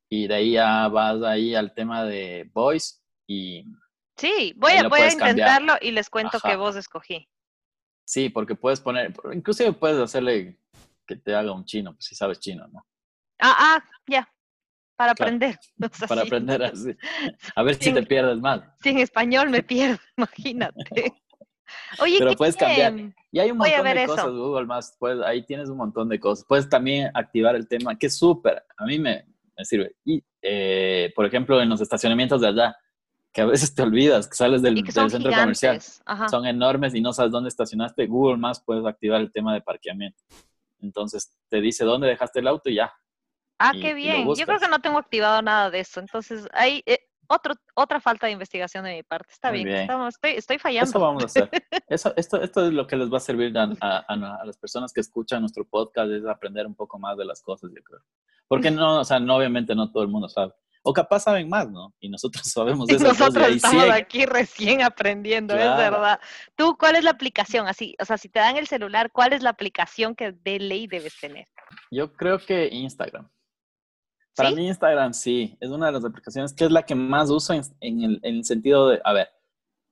y de ahí ya vas ahí al tema de voice y Sí, voy a, voy a cambiar. intentarlo y les cuento qué Ajá. voz escogí. sí, porque puedes poner, inclusive puedes hacerle que te haga un chino, pues si sabes chino, ¿no? Ah, ah, ya. Para Claro, aprender. Para aprender así. A ver si te pierdes más. si en español me pierdo, imagínate. Oye, Pero qué puedes cambiar. bien. Y hay un montón de eso. cosas, Google más, pues ahí tienes un montón de cosas. Puedes también activar el tema, que es súper, a mí me, me sirve. Y, eh, por ejemplo, en los estacionamientos de allá, que a veces te olvidas, que sales del, que del centro comercial, gigantes. Ajá. son enormes y no sabes dónde estacionaste, Google más puedes activar el tema de parqueamiento. Entonces te dice dónde dejaste el auto y ya. Ah, y- qué bien. Yo creo que no tengo activado nada de eso. Entonces, hay eh, otro, otra falta de investigación de mi parte. Está bien. bien. estamos- estoy, estoy fallando. Eso vamos a hacer. Eso, esto, esto es lo que les va a servir a, a- a- las personas que escuchan nuestro podcast, es aprender un poco más de las cosas, yo creo. Porque no, o sea, no, obviamente no todo el mundo sabe. O capaz saben más, ¿no? Y nosotros sabemos de esas cosas y nosotros ahí estamos aquí recién aprendiendo, es Claro. verdad. ¿Tú cuál es la aplicación? Así, o sea, si te dan el celular, ¿cuál es la aplicación que de ley debes tener? Yo creo que Instagram. Para ¿Sí? mí Instagram sí, es una de las aplicaciones que es la que más uso en, en el, en el sentido de, a ver,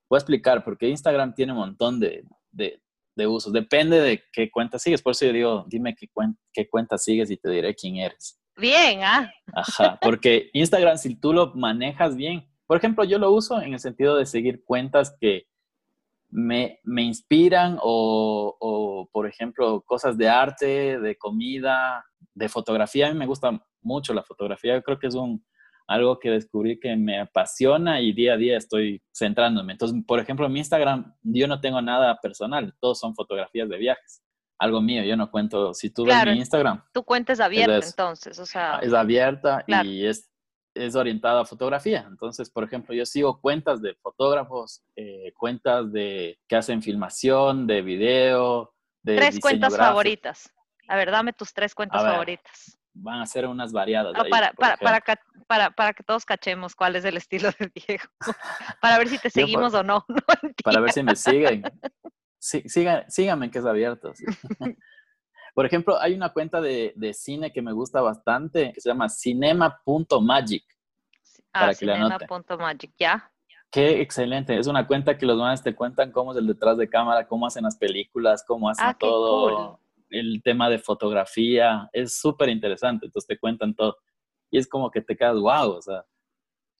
voy a explicar, porque Instagram tiene un montón de, de, de usos. Depende de qué cuenta sigues. Por eso yo digo, dime qué, cuen- qué cuenta sigues y te diré quién eres. Bien, ah. Ajá, porque Instagram, si tú lo manejas bien, por ejemplo, yo lo uso en el sentido de seguir cuentas que me, me inspiran o, o, por ejemplo, cosas de arte, de comida, de fotografía. A mí me gusta mucho la fotografía. Yo creo que es un, algo que descubrí que me apasiona y día a día estoy centrándome. Entonces, por ejemplo, en mi Instagram yo no tengo nada personal, todos son fotografías de viajes. Algo mío, yo no cuento. Si tú Claro. ves mi Instagram, Tu cuenta es abierta entonces, o sea, es abierta Claro. y es, es orientada a fotografía. Entonces, por ejemplo, yo sigo cuentas de fotógrafos, eh, cuentas de que hacen filmación, de video, de tres cuentas gráfico. favoritas. A ver, dame tus tres cuentas ver, favoritas. Van a ser unas variadas. Ah, ahí, para, para, para, para, para que todos cachemos cuál es el estilo de Diego. para ver si te Yo seguimos o no. No, para ver si me siguen. Sí, sigan, síganme que es abierto. sí. Por ejemplo, hay una cuenta de, de cine que me gusta bastante que se llama cinema.magic. Ah, para que cinema.magic, ya. Qué excelente. Es una cuenta que los manes te cuentan cómo es el detrás de cámara, cómo hacen las películas, cómo hacen Ah, qué todo. El tema de fotografía es súper interesante. Entonces te cuentan todo. Y es como que te quedas wow. O sea,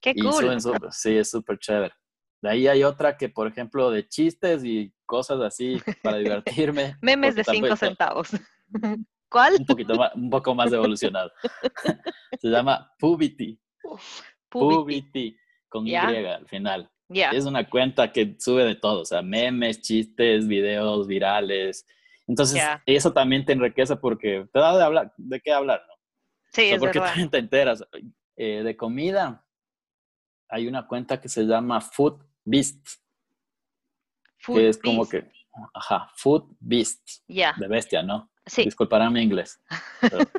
Qué y cool. suben súper- sí, es súper chévere. De ahí hay otra que, por ejemplo, de chistes y cosas así para divertirme. Memes de cinco tampoco- centavos. ¿Cuál? Un poquito más, un poco más evolucionado. Se llama Pubity. Pubity. Pubity con Ya. Y al final. Ya. Es una cuenta que sube de todo, o sea, memes, chistes, videos virales. Entonces, Ya. eso también te enriquece porque te da de, hablar, de qué hablar, ¿no? Sí, O sea, es porque verdad. también te enteras. Eh, de comida, hay una cuenta que se llama Food Beast, Food que es como Beast. que, ajá, Food Beast, Ya. de bestia, ¿no? Sí. Disculparán mi inglés. Pero,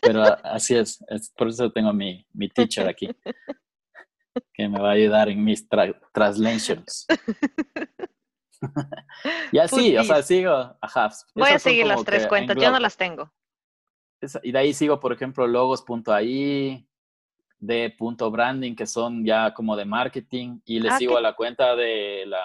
pero así es, es, por eso tengo mi, mi teacher aquí, que me va a ayudar en mis tra- translations. y así, o sea, sigo, ajá. Voy a esas seguir las tres cuentas. Yo no las tengo. Y de ahí sigo, por ejemplo, logos.ai, de punto branding, que son ya como de marketing, y le Ah, sigo qué- a la cuenta de la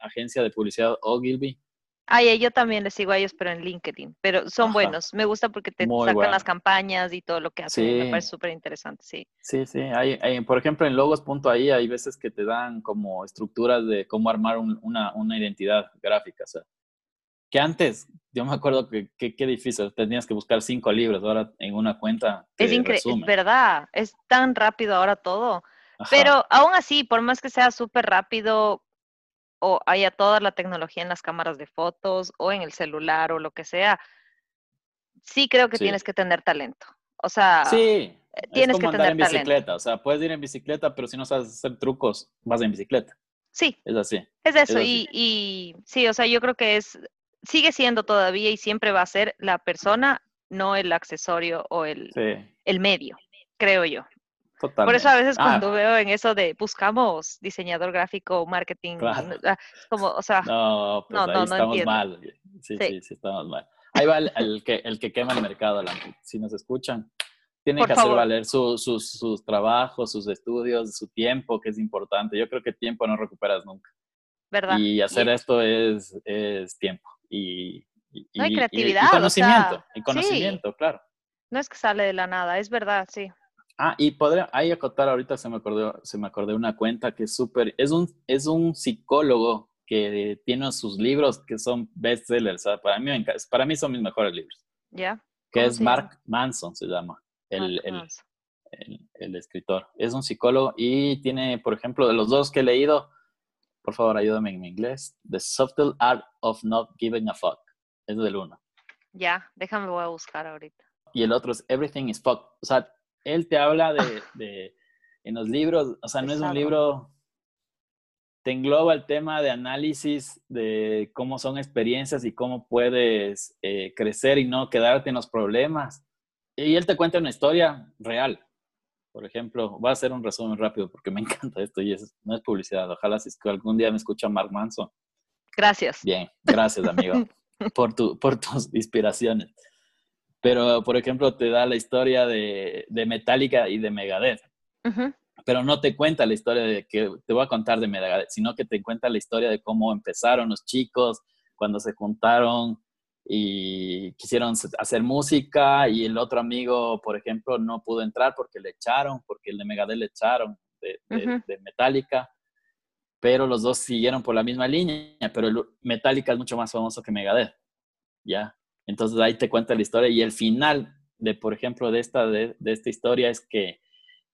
agencia de publicidad Ogilvy, Ay, yo también les sigo a ellos, pero en LinkedIn. Pero son buenos. Me gusta porque te sacan las campañas y todo lo que hacen. Me parece súper interesante, sí. Sí, sí. Hay, por ejemplo, en logos.ai hay veces que te dan como estructuras de cómo armar una, una, identidad gráfica. O sea, que antes, yo me acuerdo que qué difícil, tenías que buscar cinco libros, ahora en una cuenta. Es increíble, es verdad, es tan rápido ahora todo. Pero aún así, por más que sea súper rápido, o haya toda la tecnología en las cámaras de fotos o en el celular o lo que sea, sí creo que tienes que tener talento. O sea, sí, tienes que tener en bicicleta. O sea, puedes ir en bicicleta, pero si no sabes hacer trucos, vas en bicicleta. Sí. Es así. Es eso. Y, y sí, o sea, yo creo que es, sigue siendo todavía y siempre va a ser la persona, no el accesorio o el, el medio, creo yo. Por eso a veces ah. cuando veo en eso de buscamos diseñador gráfico, marketing, ah, como, o sea, no, pues no, no, estamos mal. Sí, sí, sí, estamos mal. Ahí va el, que, el que quema el mercado. Si nos escuchan, tienen que hacer valer sus, sus trabajos, sus estudios, su tiempo, que es importante. Yo creo que tiempo no recuperas nunca. ¿Verdad? Y hacer esto es, es tiempo. Y, y, no hay creatividad. Y, conocimiento, y conocimiento, claro. No es que sale de la nada, es verdad, sí. Ah, y podría, ahí acotar ahorita se me acordó, se me acordó una cuenta que es súper, es un, es un psicólogo que tiene sus libros que son bestsellers. para mí, para mí son mis mejores libros. ¿Ya? Que es Mark Manson, se llama, el, el, el, escritor. Es un psicólogo y tiene, por ejemplo, de los dos que he leído, por favor, ayúdame en mi inglés, The Subtle Art of Not Giving a Fuck. Es del uno. Ya, déjame, voy a buscar ahorita. Y el otro es Everything is Fuck. O sea, él te habla de, en los libros, o sea, no es un libro, te engloba el tema de análisis de cómo son experiencias y cómo puedes eh, crecer y no quedarte en los problemas. Y él te cuenta una historia real. Por ejemplo, voy a hacer un resumen rápido porque me encanta esto y no es publicidad. Ojalá si algún día me escucha Mark Manson. Gracias. Bien, gracias, amigo, por, tu, por tus inspiraciones. Pero, por ejemplo, te da la historia de, de Metallica y de Megadeth. Pero no te cuenta la historia de que te voy a contar de Megadeth, sino que te cuenta la historia de cómo empezaron los chicos cuando se juntaron y quisieron hacer música y el otro amigo, por ejemplo, no pudo entrar porque le echaron, porque el de Megadeth le echaron de, de, Metallica, pero los dos siguieron por la misma línea, pero Metallica es mucho más famoso que Megadeth, ¿ya? Entonces ahí te cuenta la historia y el final de, por ejemplo, de esta, de, esta historia es que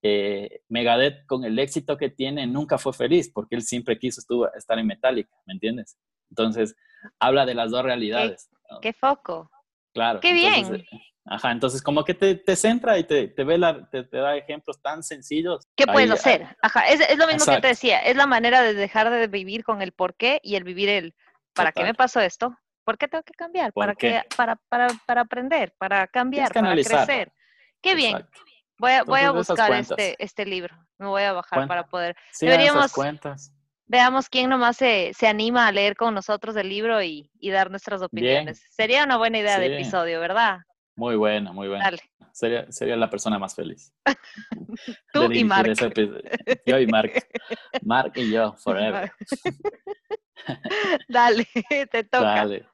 eh, Megadeth con el éxito que tiene nunca fue feliz porque él siempre quiso estuvo, estar en Metallica, ¿me entiendes? Entonces habla de las dos realidades. Qué, foco. Claro. Qué bien. Eh, ajá, entonces como que te, te centra y te, te ve la, te, da ejemplos tan sencillos. ¿Qué puedes hacer? Ajá, es, es lo mismo que te decía, es la manera de dejar de vivir con el por qué y el vivir el ¿para qué me pasó esto? ¿Por qué tengo que cambiar? ¿Para, qué? Para, para, para, aprender, para cambiar, para crecer. Qué bien. Voy a, voy a buscar este, este libro. Me voy a bajar para poder. Sí, Deberíamos. Cuentas. Veamos quién nomás se, se, anima a leer con nosotros el libro y, y dar nuestras opiniones. Sería una buena idea de episodio, ¿verdad? Muy buena, muy buena. Dale. Sería, sería la persona más feliz. Tú y Mark. Yo y Mark. Mark y yo, forever. Dale, te toca. Dale.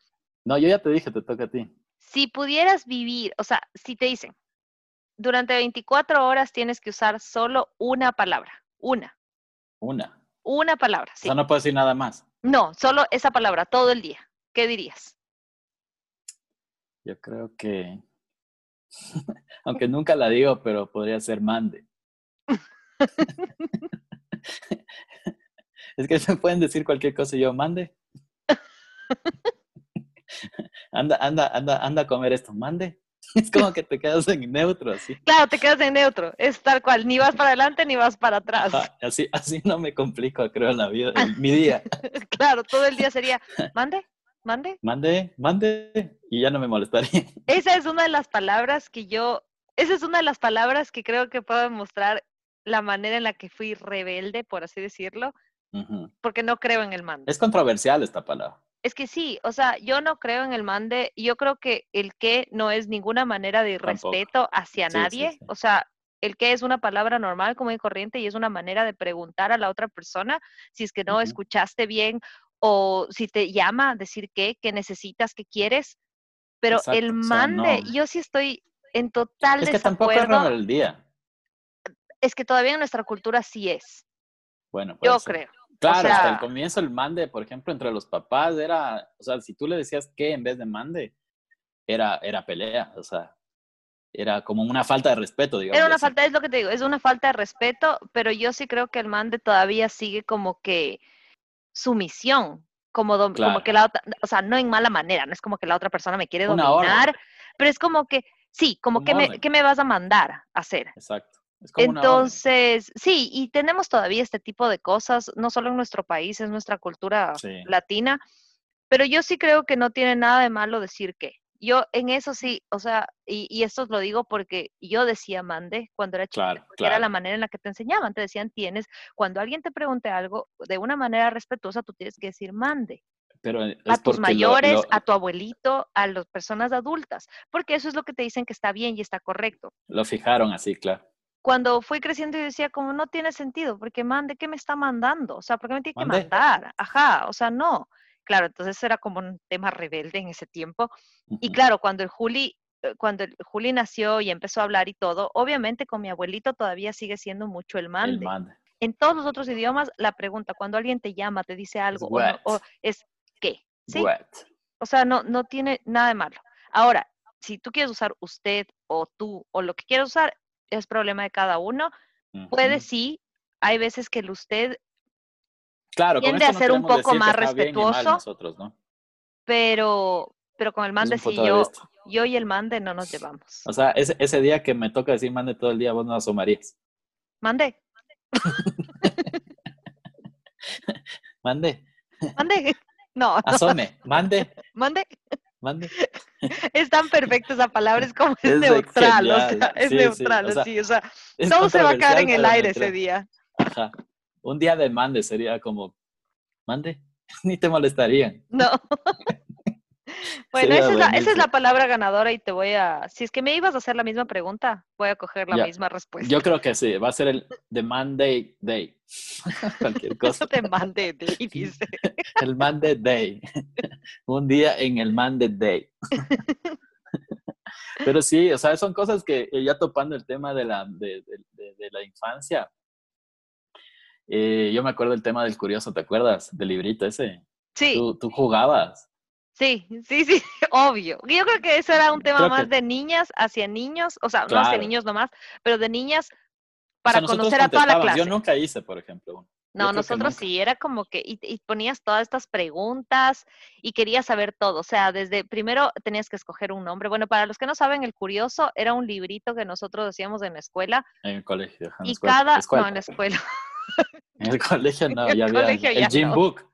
No, yo ya te dije, te toca a ti. Si pudieras vivir, o sea, si te dicen, durante 24 horas tienes que usar solo una palabra, una. Una. Una palabra, sí. O sea, no puedo decir nada más. No, solo esa palabra, todo el día. ¿Qué dirías? Yo creo que, aunque nunca la digo, pero podría ser mande. Es que se pueden decir cualquier cosa y yo mande. anda, anda, anda, anda a comer esto, mande. Es como que te quedas en neutro, así. Claro, te quedas en neutro. Es tal cual, ni vas para adelante ni vas para atrás. así, así no me complico, creo, la vida, mi día. claro, todo el día sería, mande, mande. Mande, mande, y ya no me molestaría. Esa es una de las palabras que yo, esa es una de las palabras que creo que puedo mostrar la manera en la que fui rebelde, por así decirlo, porque no creo en el mande. Es controversial esta palabra. Es que sí, o sea, yo no creo en el mande, yo creo que el que no es ninguna manera de respeto hacia nadie, o sea, el que es una palabra normal, como y corriente, y es una manera de preguntar a la otra persona si es que no escuchaste bien o si te llama, decir qué, qué necesitas, qué quieres, pero Exacto, el o sea, mande, no. yo sí estoy en total Es que tampoco es rebeldía. Es que todavía en nuestra cultura sí es, Bueno, yo ser. creo. Claro, hasta el comienzo el mande, por ejemplo, entre los papás era, o sea, si tú le decías que en vez de mande, era, era pelea, o sea, era como una falta de respeto, digamos. Era una así. falta, es lo que te digo, es una falta de respeto, pero yo sí creo que el mande todavía sigue como que sumisión, como, dom- como que la otra, o sea, no en mala manera, no es como que la otra persona me quiere dominar, pero es como que, sí, como que me. ¿qué me vas a mandar a hacer? Exacto. Es como una. Entonces, sí, y tenemos todavía este tipo de cosas, no solo en nuestro país, es nuestra cultura Sí. latina, pero yo sí creo que no tiene nada de malo decir que. Yo en eso sí, o sea, y, y esto lo digo porque yo decía mande cuando era chiquita, Claro, porque era claro. la manera en la que te enseñaban, te decían tienes, cuando alguien te pregunte algo de una manera respetuosa, tú tienes que decir mande Pero es a tus porque lo- mayores, lo- a tu abuelito, a las personas adultas, porque eso es lo que te dicen que está bien y está correcto lo fijaron así, claro. Cuando fui creciendo yo decía como no tiene sentido, porque mande, ¿qué me está mandando? O sea, ¿por qué me tiene Mande. que mandar? Ajá, o sea, no. Claro, entonces era como un tema rebelde en ese tiempo. Y claro, cuando el Juli, eh, cuando el Juli nació y empezó a hablar y todo, obviamente con mi abuelito todavía sigue siendo mucho el El mande. mande. En todos los otros idiomas, la pregunta, cuando alguien te llama, te dice algo, o, no- o es ¿qué? ¿Sí? What. O sea, no, no tiene nada de malo. Ahora, si tú quieres usar usted o tú o lo que quieras usar, es problema de cada uno. Puede sí, hay veces que el usted, Claro, tiende a no ser un poco más respetuoso. nosotros, ¿no? pero, pero con el mande sí, yo, yo y el mande no nos llevamos. O sea, ese, ese día que me toca decir mande todo el día, vos no asomarías. Mande, Mande, mande. No, no, asome, mande, mande. Mande. Es tan perfecta esa palabra, es como es, Es neutral, o sea, es sí, sí, neutral, o sea, sí, o sea, todo se va a quedar en el aire ese día. Ajá. Un día de mande sería como, mande, ni te molestarían. No. Bueno, esa es, la, esa es buenísimo. la palabra ganadora y te voy a, si es que me ibas a hacer la misma pregunta, voy a coger la misma respuesta. Yo creo que sí, va a ser el The Monday Day. Cualquier cosa. te mande, Day, dice. El Monday Day. Un día en el Monday Day. Pero sí, o sea, son cosas que eh, ya topando el tema de la, de, de- de- de la infancia. eh, yo me acuerdo del tema del curioso, ¿te acuerdas? Del librito ese. Sí, Tú, tú jugabas. Sí, sí, sí, obvio. Yo creo que ese era un tema Creo más que- de niñas hacia niños, o sea, no hacia niños nomás, pero de niñas O para sea, conocer a toda la clase. Yo nunca hice, por ejemplo. No, nosotros sí, era como que, y, y ponías todas estas preguntas y querías saber todo. O sea, desde primero tenías que escoger un nombre. Bueno, para los que no saben, El Curioso era un librito que nosotros hacíamos en la escuela En el colegio. en y escuela, cada, escuela. no, en la escuela, En el colegio no, En el ya había. el ya gym no. book.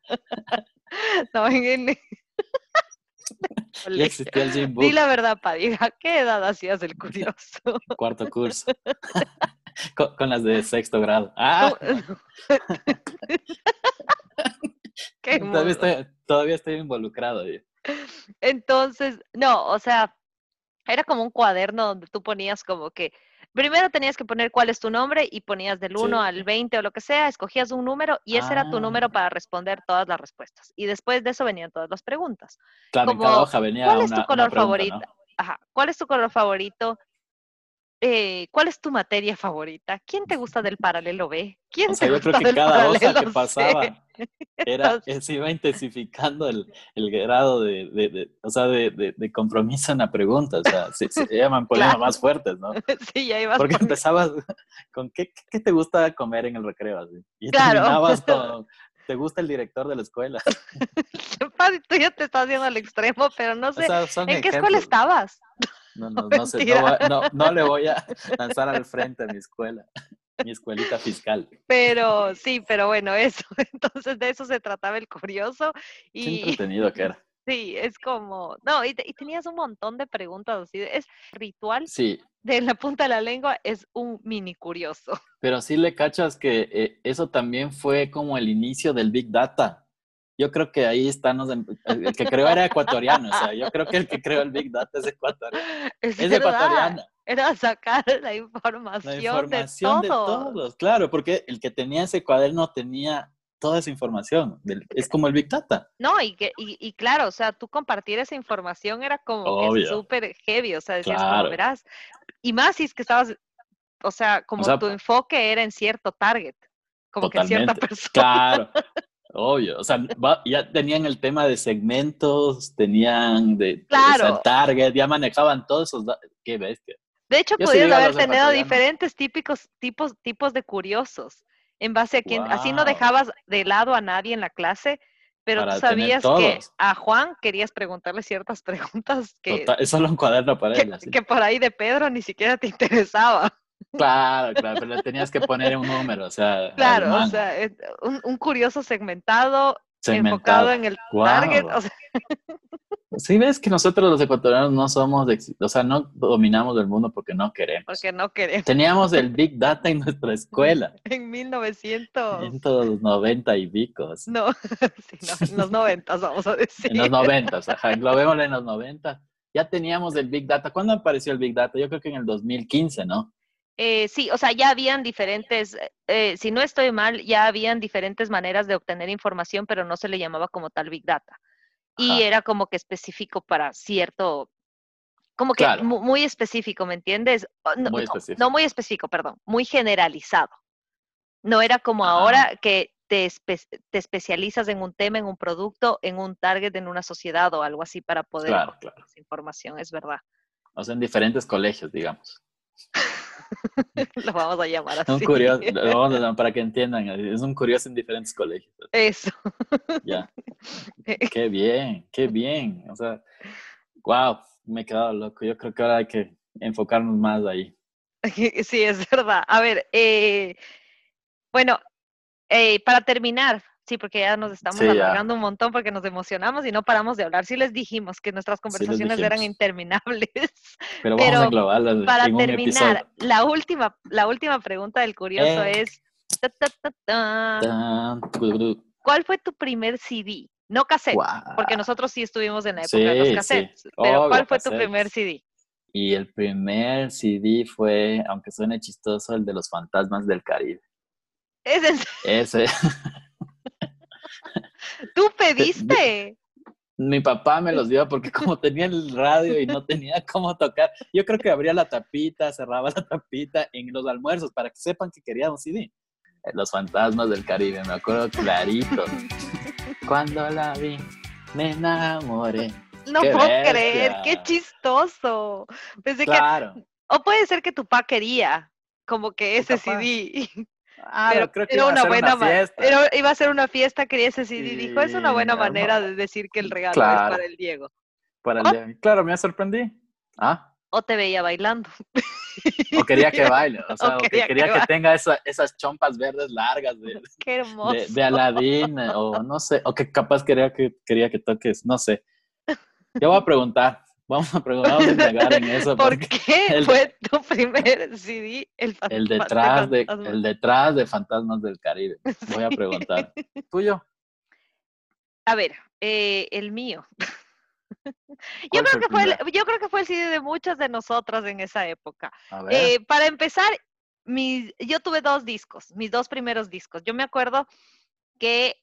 no, en el Ya existía el gym book. Di la verdad, Paddy, ¿a qué edad hacías El Curioso? Cuarto curso. con, con las de sexto grado. Ah, Qué todavía estoy, todavía estoy involucrado. yo. Entonces, no, o sea, era como un cuaderno donde tú ponías como que, primero tenías que poner cuál es tu nombre y ponías del 1 Sí. al 20 o lo que sea, escogías un número y ese era tu número Ah. para responder todas las respuestas. Y después de eso venían todas las preguntas. Claro, en Como, cada hoja venía ¿Cuál una, es tu color pregunta, favorito? ¿no? Ajá, ¿cuál es tu color favorito? Eh, ¿Cuál es tu materia favorita? ¿Quién te gusta del paralelo B? ¿Quién O sea, te yo creo que del cada paralelo que pasaba era, se iba intensificando el, el grado de, de- de- o sea, de, compromiso en la pregunta. O sea, se, se llaman problemas Claro. más fuertes, ¿no? sí, ya ibas Porque empezabas con ¿qué, qué te gusta comer en el recreo? Así? Y Claro. terminabas con ¿te gusta el director de la escuela? Tú ya te estás yendo al extremo, pero no O sé, sea, ¿en qué escuela estabas? No, no, no, sé, no, no, le voy a lanzar al frente a mi escuela, mi escuelita fiscal. Pero sí, pero bueno, eso. Entonces de eso se trataba el curioso. Qué entretenido que era. sí, es como, no, y tenías un montón de preguntas así. Es ritual Sí, de la punta de la lengua, es un mini curioso. pero sí le cachas que eh, eso también fue como el inicio del Big Data. Yo creo que ahí están los... El que creó era ecuatoriano, o sea, yo creo que el que creó el Big Data es ecuatoriano. Es, ecuatoriano. Era sacar la información, La información de de todo. todos, claro, porque el que tenía ese cuaderno tenía toda esa información. Es como el Big Data. No, y, que, y, claro, o sea, tú compartir esa información era como súper heavy, o sea, decías, como verás. Y más si es que estabas, o sea, como tu enfoque era en cierto target, como que en cierta persona. Claro. Obvio, o sea, ya tenían el tema de segmentos, tenían de, claro. target, ya manejaban todos esos, qué bestia. De hecho, podías haber tenido diferentes típicos tipos, tipos de curiosos en base a quién, así no dejabas de lado a nadie en la clase, pero tú sabías que a Juan querías preguntarle ciertas preguntas que, eso lo encuaderno para él. Que por ahí de Pedro ni siquiera te interesaba. Claro, claro, pero le tenías que poner un número, o sea. Claro, o sea, un, curioso segmentado, enfocado en el target. O sea. Sí, ves que nosotros los ecuatorianos no somos, o sea, no dominamos el mundo porque no queremos. Porque no queremos. Teníamos el Big Data en nuestra escuela. en 1900. En todos los 90 y picos. No, sí, no, en los 90 vamos a decir. En los 90, ajá, englobémoslo en los 90. Ya teníamos el Big Data. ¿Cuándo apareció el Big Data? Yo creo que en el 2015, ¿no? Eh, sí, o sea, ya habían diferentes, eh, si no estoy mal, ya habían diferentes maneras de obtener información, pero no se le llamaba como tal Big Data. Y era como que específico para cierto, como que muy específico, ¿me entiendes? No muy, específico. No, muy específico, perdón, muy generalizado. No era como ahora que te, te, especializas en un tema, en un producto, en un target, en una sociedad o algo así para poder claro, claro. esa información, es verdad. O sea, en diferentes colegios, digamos. lo vamos a llamar así. Un curioso, lo vamos a llamar para que entiendan, es un curioso en diferentes colegios. Eso. Ya. Qué bien, qué bien. O sea, wow, me he quedado loco. Yo creo que ahora hay que enfocarnos más ahí. Sí, es verdad. A ver, eh, bueno, eh, para terminar, Sí, porque ya nos estamos alargando un montón porque nos emocionamos y no paramos de hablar. Sí les dijimos que nuestras conversaciones eran interminables. Pero vamos a Para terminar, la última, la última pregunta del curioso eh. es ¿Cuál fue tu primer CD? No cassette, porque nosotros sí estuvimos en la época de los cassettes. Pero ¿cuál fue tu primer CD? Y el primer CD fue, aunque suene chistoso, el de los fantasmas del Caribe. ¿Es Ese. ¿Tú pediste? Mi papá me los dio porque como tenía el radio y no tenía cómo tocar, yo creo que abría la tapita, cerraba la tapita en los almuerzos para que sepan que quería un CD. Los fantasmas del Caribe, me acuerdo clarito. Cuando la vi, me enamoré. No puedo creer, qué chistoso. Pensé claro. que. O puede ser que tu papá quería, como que ese CD. Ah, pero creo que era una buena fiesta. iba a ser una fiesta, quería ese CD. dijo, es una buena manera de decir que el regalo es para el Diego. Para el Diego. Claro, me sorprendí. Ah. O te veía bailando. O quería que baile, o sea, o, quería, que, tenga esas chompas verdes largas de, Qué de, de Aladín, o no sé, o que capaz quería que, quería que toques, no sé. Yo voy a preguntar, Vamos a preguntar, vamos a en eso. ¿Por qué fue tu primer CD? El, el detrás de, el detrás de Fantasmas del Caribe. Voy a preguntar. ¿Tuyo? A ver, eh, el mío. Yo creo, que fue el, yo creo que fue el CD de muchas de nosotras en esa época. Eh, para empezar, mis, yo tuve dos discos, mis dos primeros discos. Yo me acuerdo que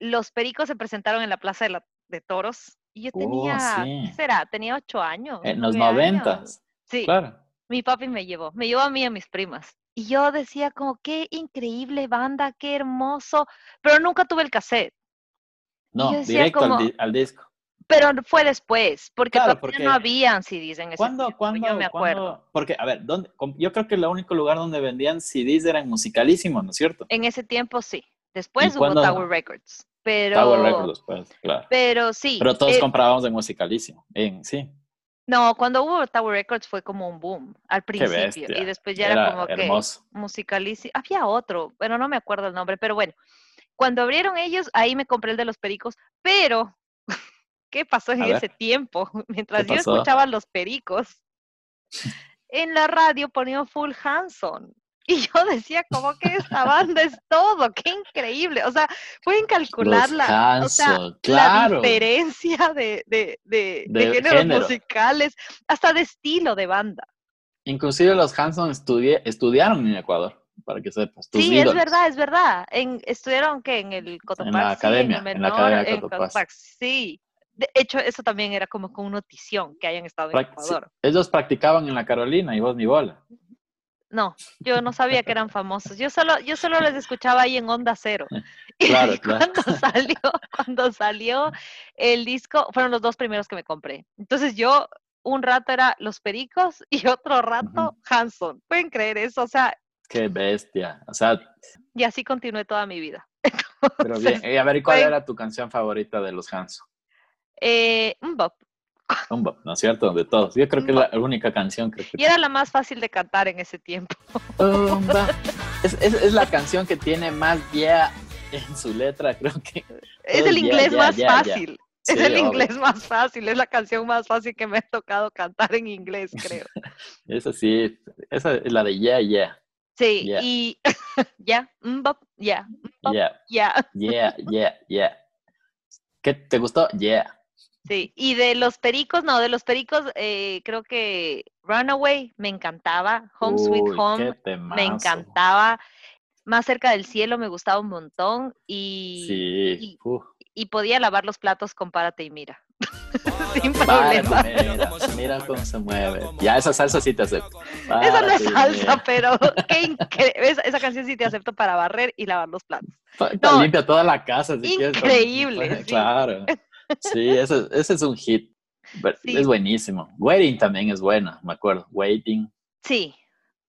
los pericos se presentaron en la Plaza de, de Toros y yo oh, tenía, ¿qué será? Tenía ocho años. En los noventas. Sí. Claro. Mi papi me llevó, me llevó a mí y a mis primas. Y yo decía como, qué increíble banda, qué hermoso, pero nunca tuve el cassette. No, directo al, disco. Pero fue después, porque todavía no habían CDs en ese ¿Cuándo, ¿cuándo, yo me acuerdo. Porque, a ver, ¿dónde, yo creo que el único lugar donde vendían CDs era en Musicalísimo, ¿no es cierto? En ese tiempo sí. Después hubo Tower Records. Pero, claro. Pero sí. Pero todos eh, comprábamos de musicalísimo, en, sí. No, cuando hubo Tower Records fue como un boom al principio y después ya era, como hermoso. que musicalísimo. Había otro, pero no me acuerdo el nombre, pero bueno, cuando abrieron ellos, ahí me compré el de los pericos, pero ¿qué pasó en ese tiempo? Mientras yo escuchaba los pericos, en la radio ponía Full Hanson. Y yo decía, como que esta banda es todo, qué increíble. O sea, pueden calcular la, la diferencia de, de, de, géneros musicales, hasta de estilo de banda. Inclusive los Hanson estudiaron en Ecuador. para que sepas. Tus Sí, es ídolos. verdad, es verdad. En, estuvieron que en el Cotopaxi, la academia, en el en la menor, academia de en Cotopaxi. Cotopaxi, Sí. De hecho, eso también era como con notición que hayan estado en Prac- sí, Ecuador. Ellos practicaban en la Carolina y vos ni bola. No, yo no sabía que eran famosos. Yo solo, yo solo les escuchaba ahí en Onda Cero. Y Claro, claro. cuando salió, cuando salió el disco, fueron los dos primeros que me compré. Entonces yo un rato era Los Pericos y otro rato Hanson. ¿Pueden creer eso? O sea, Qué bestia. O sea, y así continué toda mi vida. pero bien. Y a ver, ¿y cuál fue- era tu canción favorita de los Hanson? Eh, un bop. ¿No es cierto? De todos. Yo creo que es la única canción creo que Y era la más fácil de cantar en ese tiempo. Es, es, es la canción que tiene más yeah en su letra, creo que. Es el inglés más fácil. Es Sí, el obvio. inglés más fácil, es la canción más fácil que me ha tocado cantar en inglés, creo. Esa sí, esa es la de yeah, yeah, Sí, Ya. y ya, un bop, ya, Bop. yeah, ya, yeah, yeah, yeah. ¿Qué te gustó? Yeah. Sí. Y de los pericos, no, de los pericos, eh, creo que Runaway me encantaba, Home Sweet Home me encantaba, Más cerca del cielo me gustaba un montón y, Sí. y- podía lavar los platos con Párate y mira. Sin problema. mira, mira cómo se mueve. Ya esa salsa sí te acepto. Esa no es salsa, mira. pero qué incre- esa, esa canción sí te acepto para barrer y lavar los platos. No. limpia toda la casa. Si quieres, Increíble, sí. Claro. Sí, ese, ese es un hit. Sí. Es buenísimo. Waiting también es buena, me acuerdo. Waiting. Sí.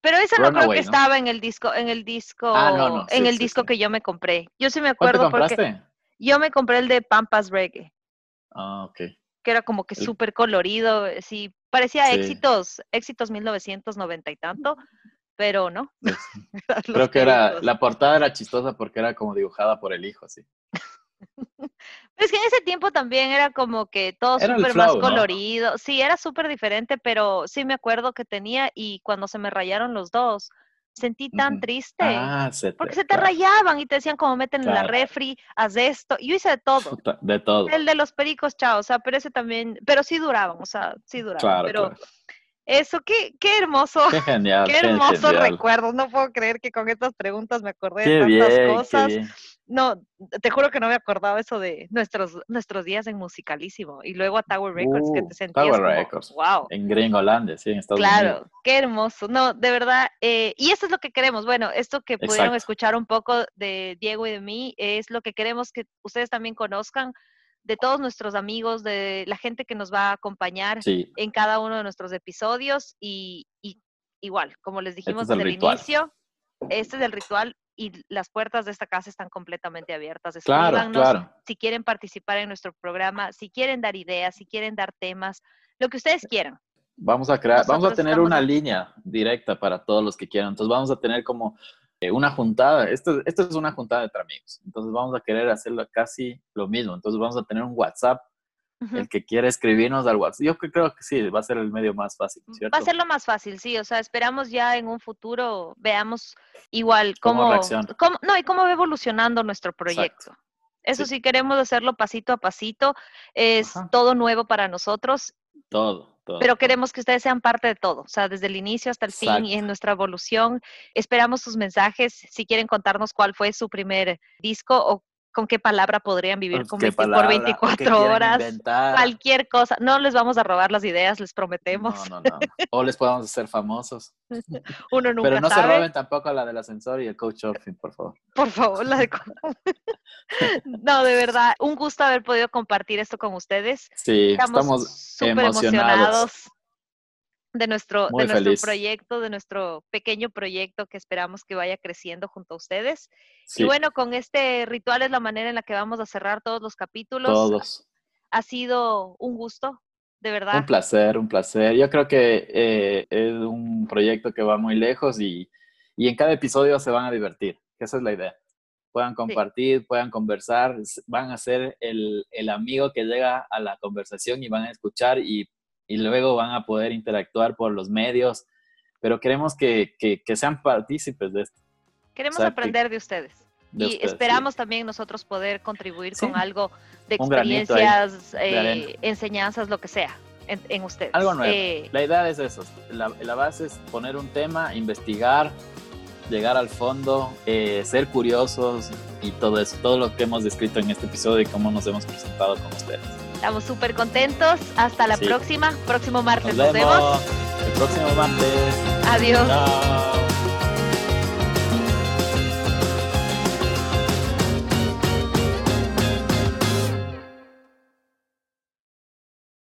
Pero esa no creo que ¿no? estaba en el disco, en el disco, Ah, no, no, en sí, el sí, disco sí. que yo me compré. Yo sí me ¿Cuál te acuerdo porque yo me compré el de Pampas Reggae, Ah, ok. que era como que El- súper colorido, sí, parecía Sí. éxitos, éxitos 1990 y tanto, pero no. Creo que era, la portada era chistosa porque era como dibujada por el hijo, así. Es que en ese tiempo también era como que todo súper más colorido. Sí, era súper diferente, pero sí me acuerdo que tenía y cuando se me rayaron los dos, sentí tan triste. Ah, se te, Porque se te claro, rayaban y te decían como meten en la refri, haz esto. Yo hice de todo. De todo. El de los pericos, chao, o sea, pero ese también, pero sí duraban, o sea, sí duraban. Claro, pero eso, qué, qué hermoso, Qué genial. qué hermosos genial. recuerdos. No puedo creer que con estas preguntas me acordé Qué de tantas bien, qué cosas. bien. No, te juro que no me acordaba eso de nuestros, nuestros días en musicalísimo. Y luego a Tower Records, que Uh, te sentías Tower como, Records. wow. En Gringolandia, sí, en Estados Claro, Unidos. qué hermoso. No, de verdad. eh, y esto es lo que queremos. Bueno, esto que pudieron escuchar un poco de Diego y de mí es lo que queremos que ustedes también conozcan de todos nuestros amigos, de la gente que nos va a acompañar Sí, en cada uno de nuestros episodios. Y, y igual, como les dijimos es el desde el ritual. inicio, este es el ritual y las puertas de esta casa están completamente abiertas. claro, Escríbanos claro. si quieren participar en nuestro programa, si quieren dar ideas, si quieren dar temas, lo que ustedes quieran. Vamos a crear, vamos a tener una línea directa para todos los que quieran. Entonces vamos a tener como eh, una juntada. Esto, esto es una juntada entre amigos. Entonces vamos a querer hacerlo casi lo mismo. Entonces vamos a tener un WhatsApp. El que quiera escribirnos al WhatsApp. Yo cre- creo que sí, va a ser el medio más fácil, ¿cierto? Va a ser lo más fácil, sí. O sea, esperamos ya en un futuro veamos igual Cómo cómo, cómo- no, y cómo va evolucionando nuestro proyecto. Eso Sí. sí, queremos hacerlo pasito a pasito. Es Ajá. todo nuevo para nosotros, Todo, todo. pero queremos que ustedes sean parte de todo. O sea, desde el inicio hasta el fin y en nuestra evolución. Esperamos sus mensajes. Si quieren contarnos cuál fue su primer disco o con qué palabra podrían vivir con ¿qué 20 palabra? por ¿O qué 24 quieren horas. inventar? Cualquier cosa. No les vamos a robar las ideas, les prometemos. No, no, no. O les podemos hacer famosos. Uno nunca Pero no se roben tampoco la del ascensor y el coach surfing, por favor. Por favor, la de... No, de verdad, un gusto haber podido compartir esto con ustedes. Sí, Estamos estamos súper emocionados. emocionados de nuestro, Muy de nuestro proyecto, de nuestro pequeño proyecto que esperamos que vaya creciendo junto a ustedes. sí, Y bueno, con este ritual es la manera en la que vamos a cerrar todos los capítulos. todos. Ha sido un gusto, de verdad. Un placer, un placer. Yo creo que eh, es un proyecto que va muy lejos y, y en cada episodio se van a divertir, que esa es la idea. Puedan compartir, puedan conversar, van a ser el, el amigo que llega a la conversación y van a escuchar y, y luego van a poder interactuar por los medios, pero queremos que, que- que sean partícipes de esto. Queremos sea, que- aprender de ustedes. de y ustedes, sí. esperamos también nosotros poder contribuir Sí. con algo de ahí, experiencias, de arena. eh, enseñanzas, lo que sea, en, en ustedes. Algo nuevo. Eh, La idea es eso. La, la base es poner un tema, investigar llegar al fondo, eh, ser curiosos y todo eso, todo lo que hemos descrito en este episodio y cómo nos hemos presentado con ustedes. Estamos súper contentos. Hasta la próxima. Próximo martes. Nos vemos. El próximo martes. Adiós.